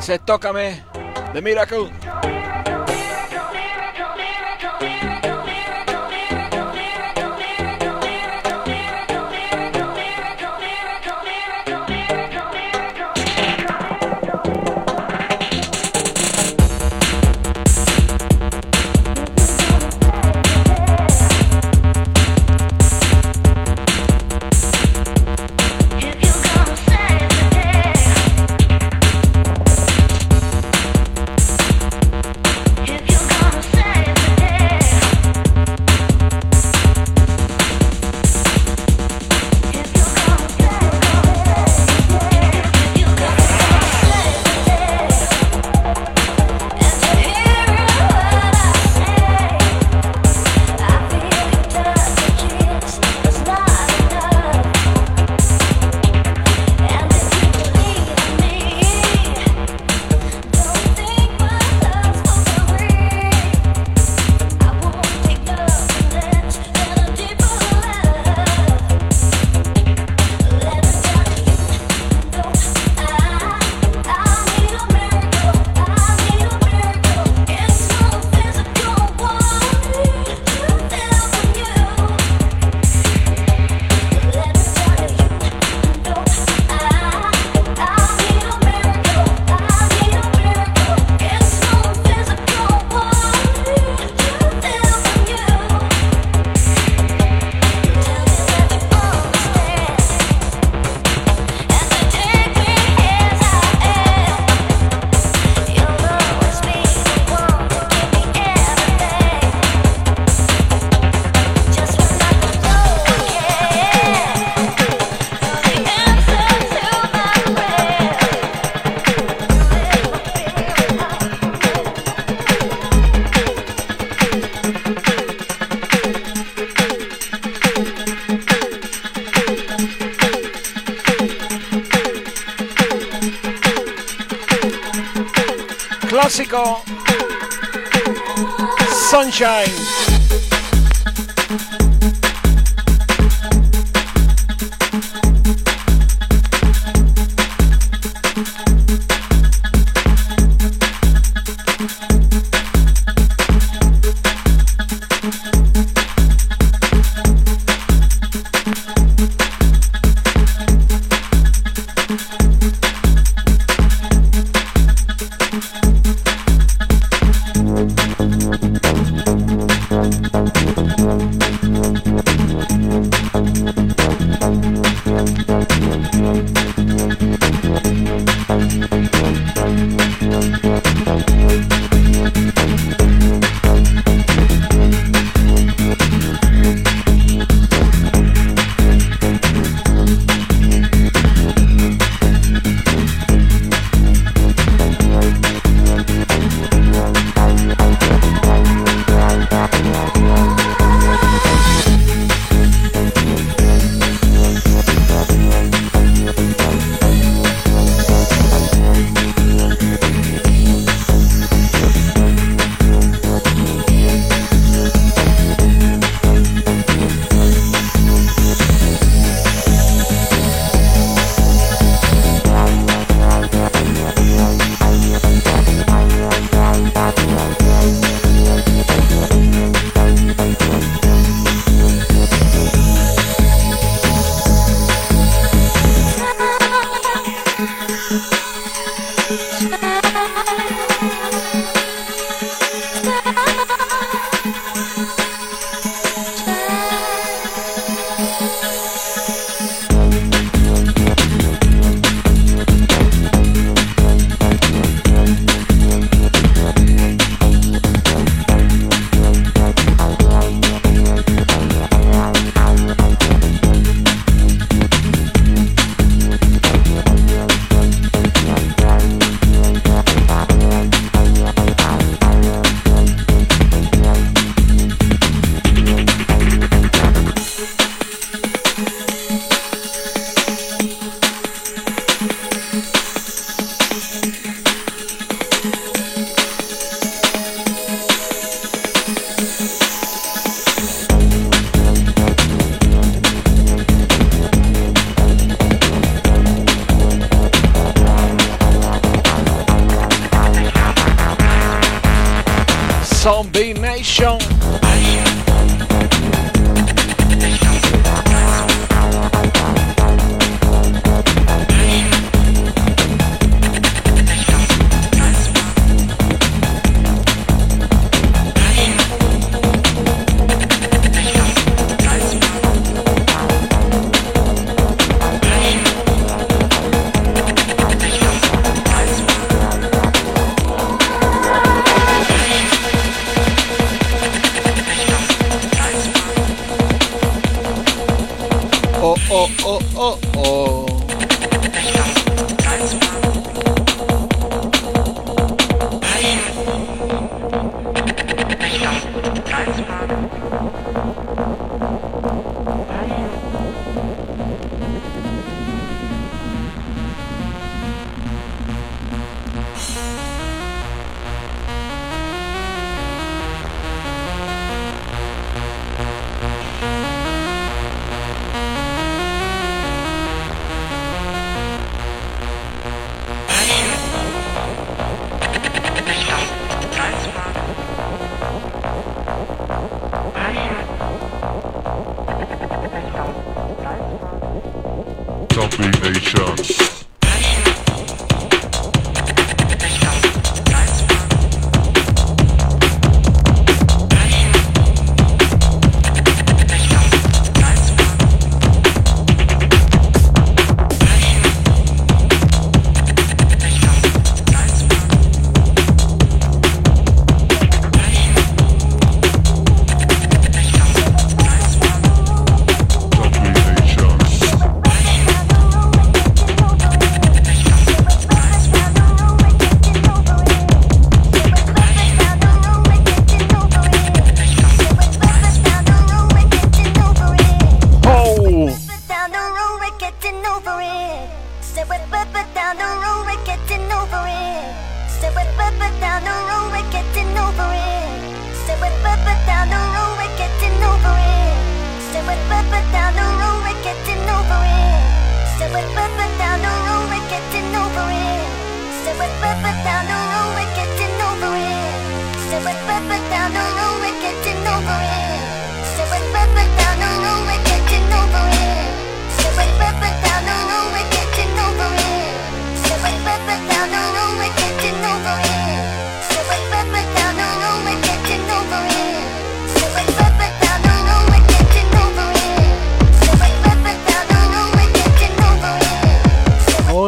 Speaker 8: Se tócame de Miracle.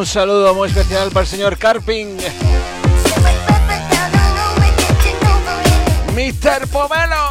Speaker 8: saludo muy especial para el señor Carping. Mr. Pomelo.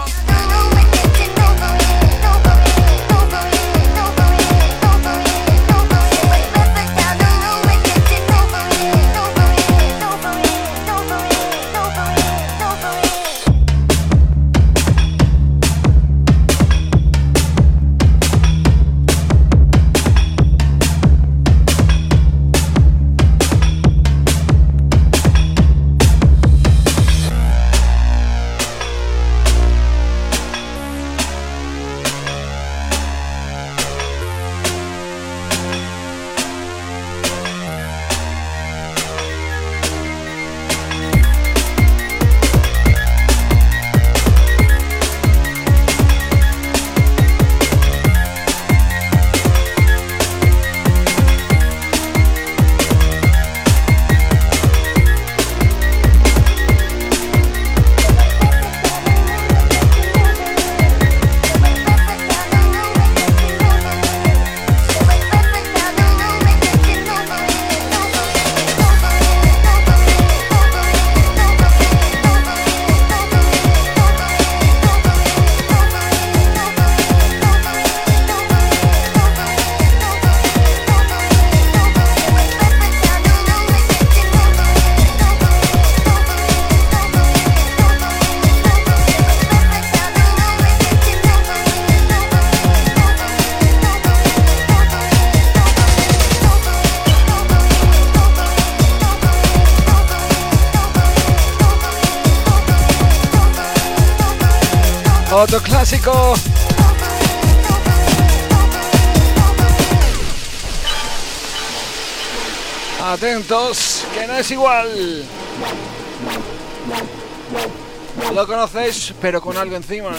Speaker 8: Lo conocéis, pero con algo encima.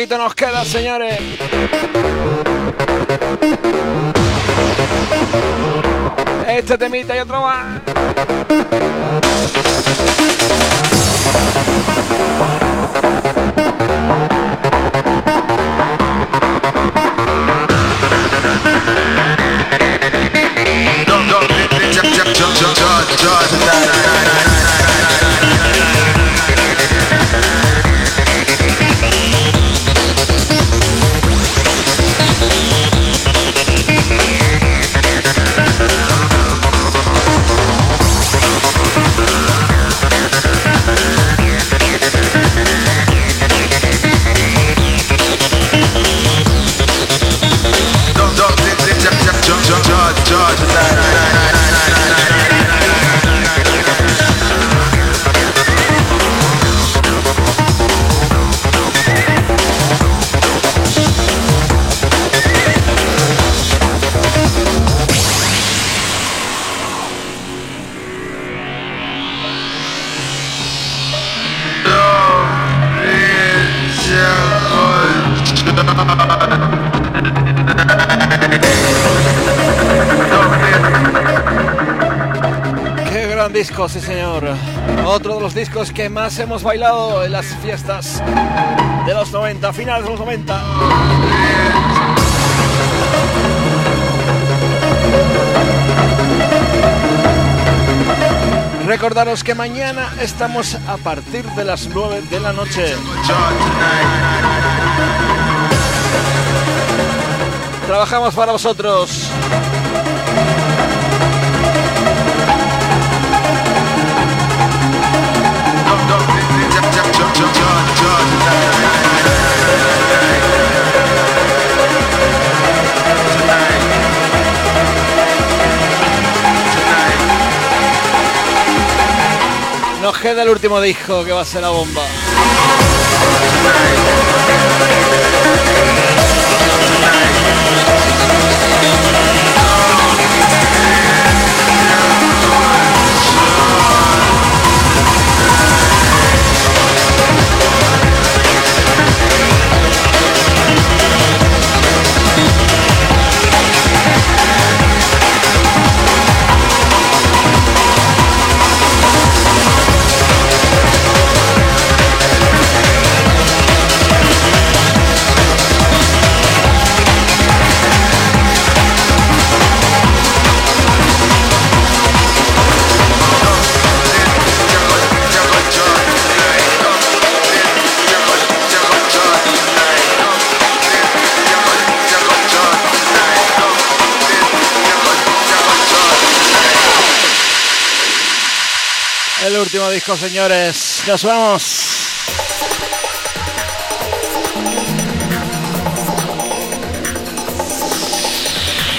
Speaker 1: Poquito nos queda, señores. Este temita y otro más. Discos que más hemos bailado en las fiestas de los 90, finales de los 90. Recordaros que mañana estamos a partir de las 9 de la noche. Trabajamos para vosotros. Nos queda el último disco que va a ser la bomba. Último disco, señores. Nos vamos.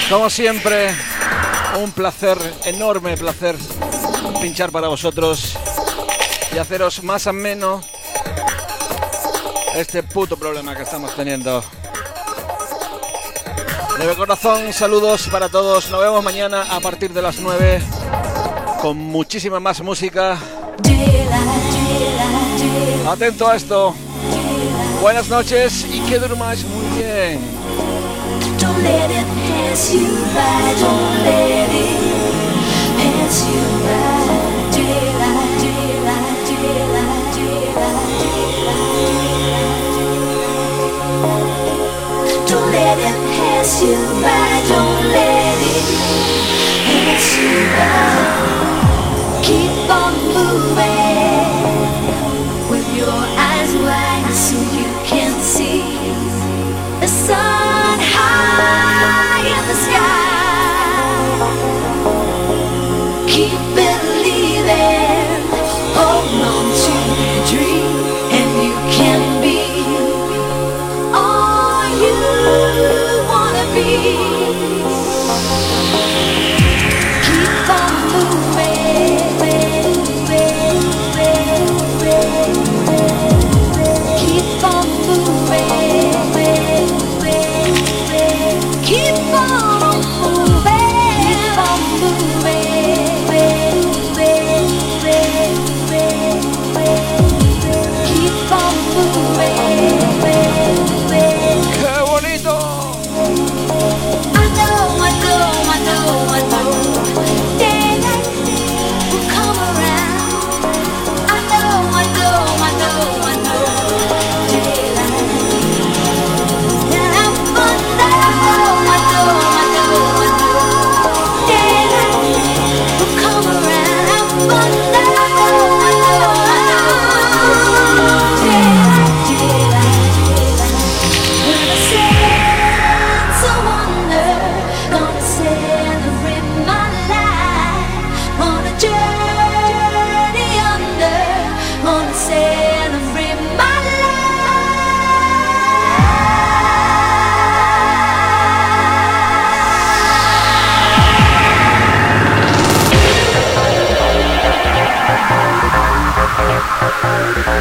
Speaker 1: Como siempre, un placer, enorme placer, pinchar para vosotros y haceros más ameno este puto problema que estamos teniendo. De corazón, saludos para todos. Nos vemos mañana a partir de las 9 con muchísima más música. Atento a esto. Buenas noches y que durmáis muy bien.
Speaker 10: you by, don't let it pass you by. away.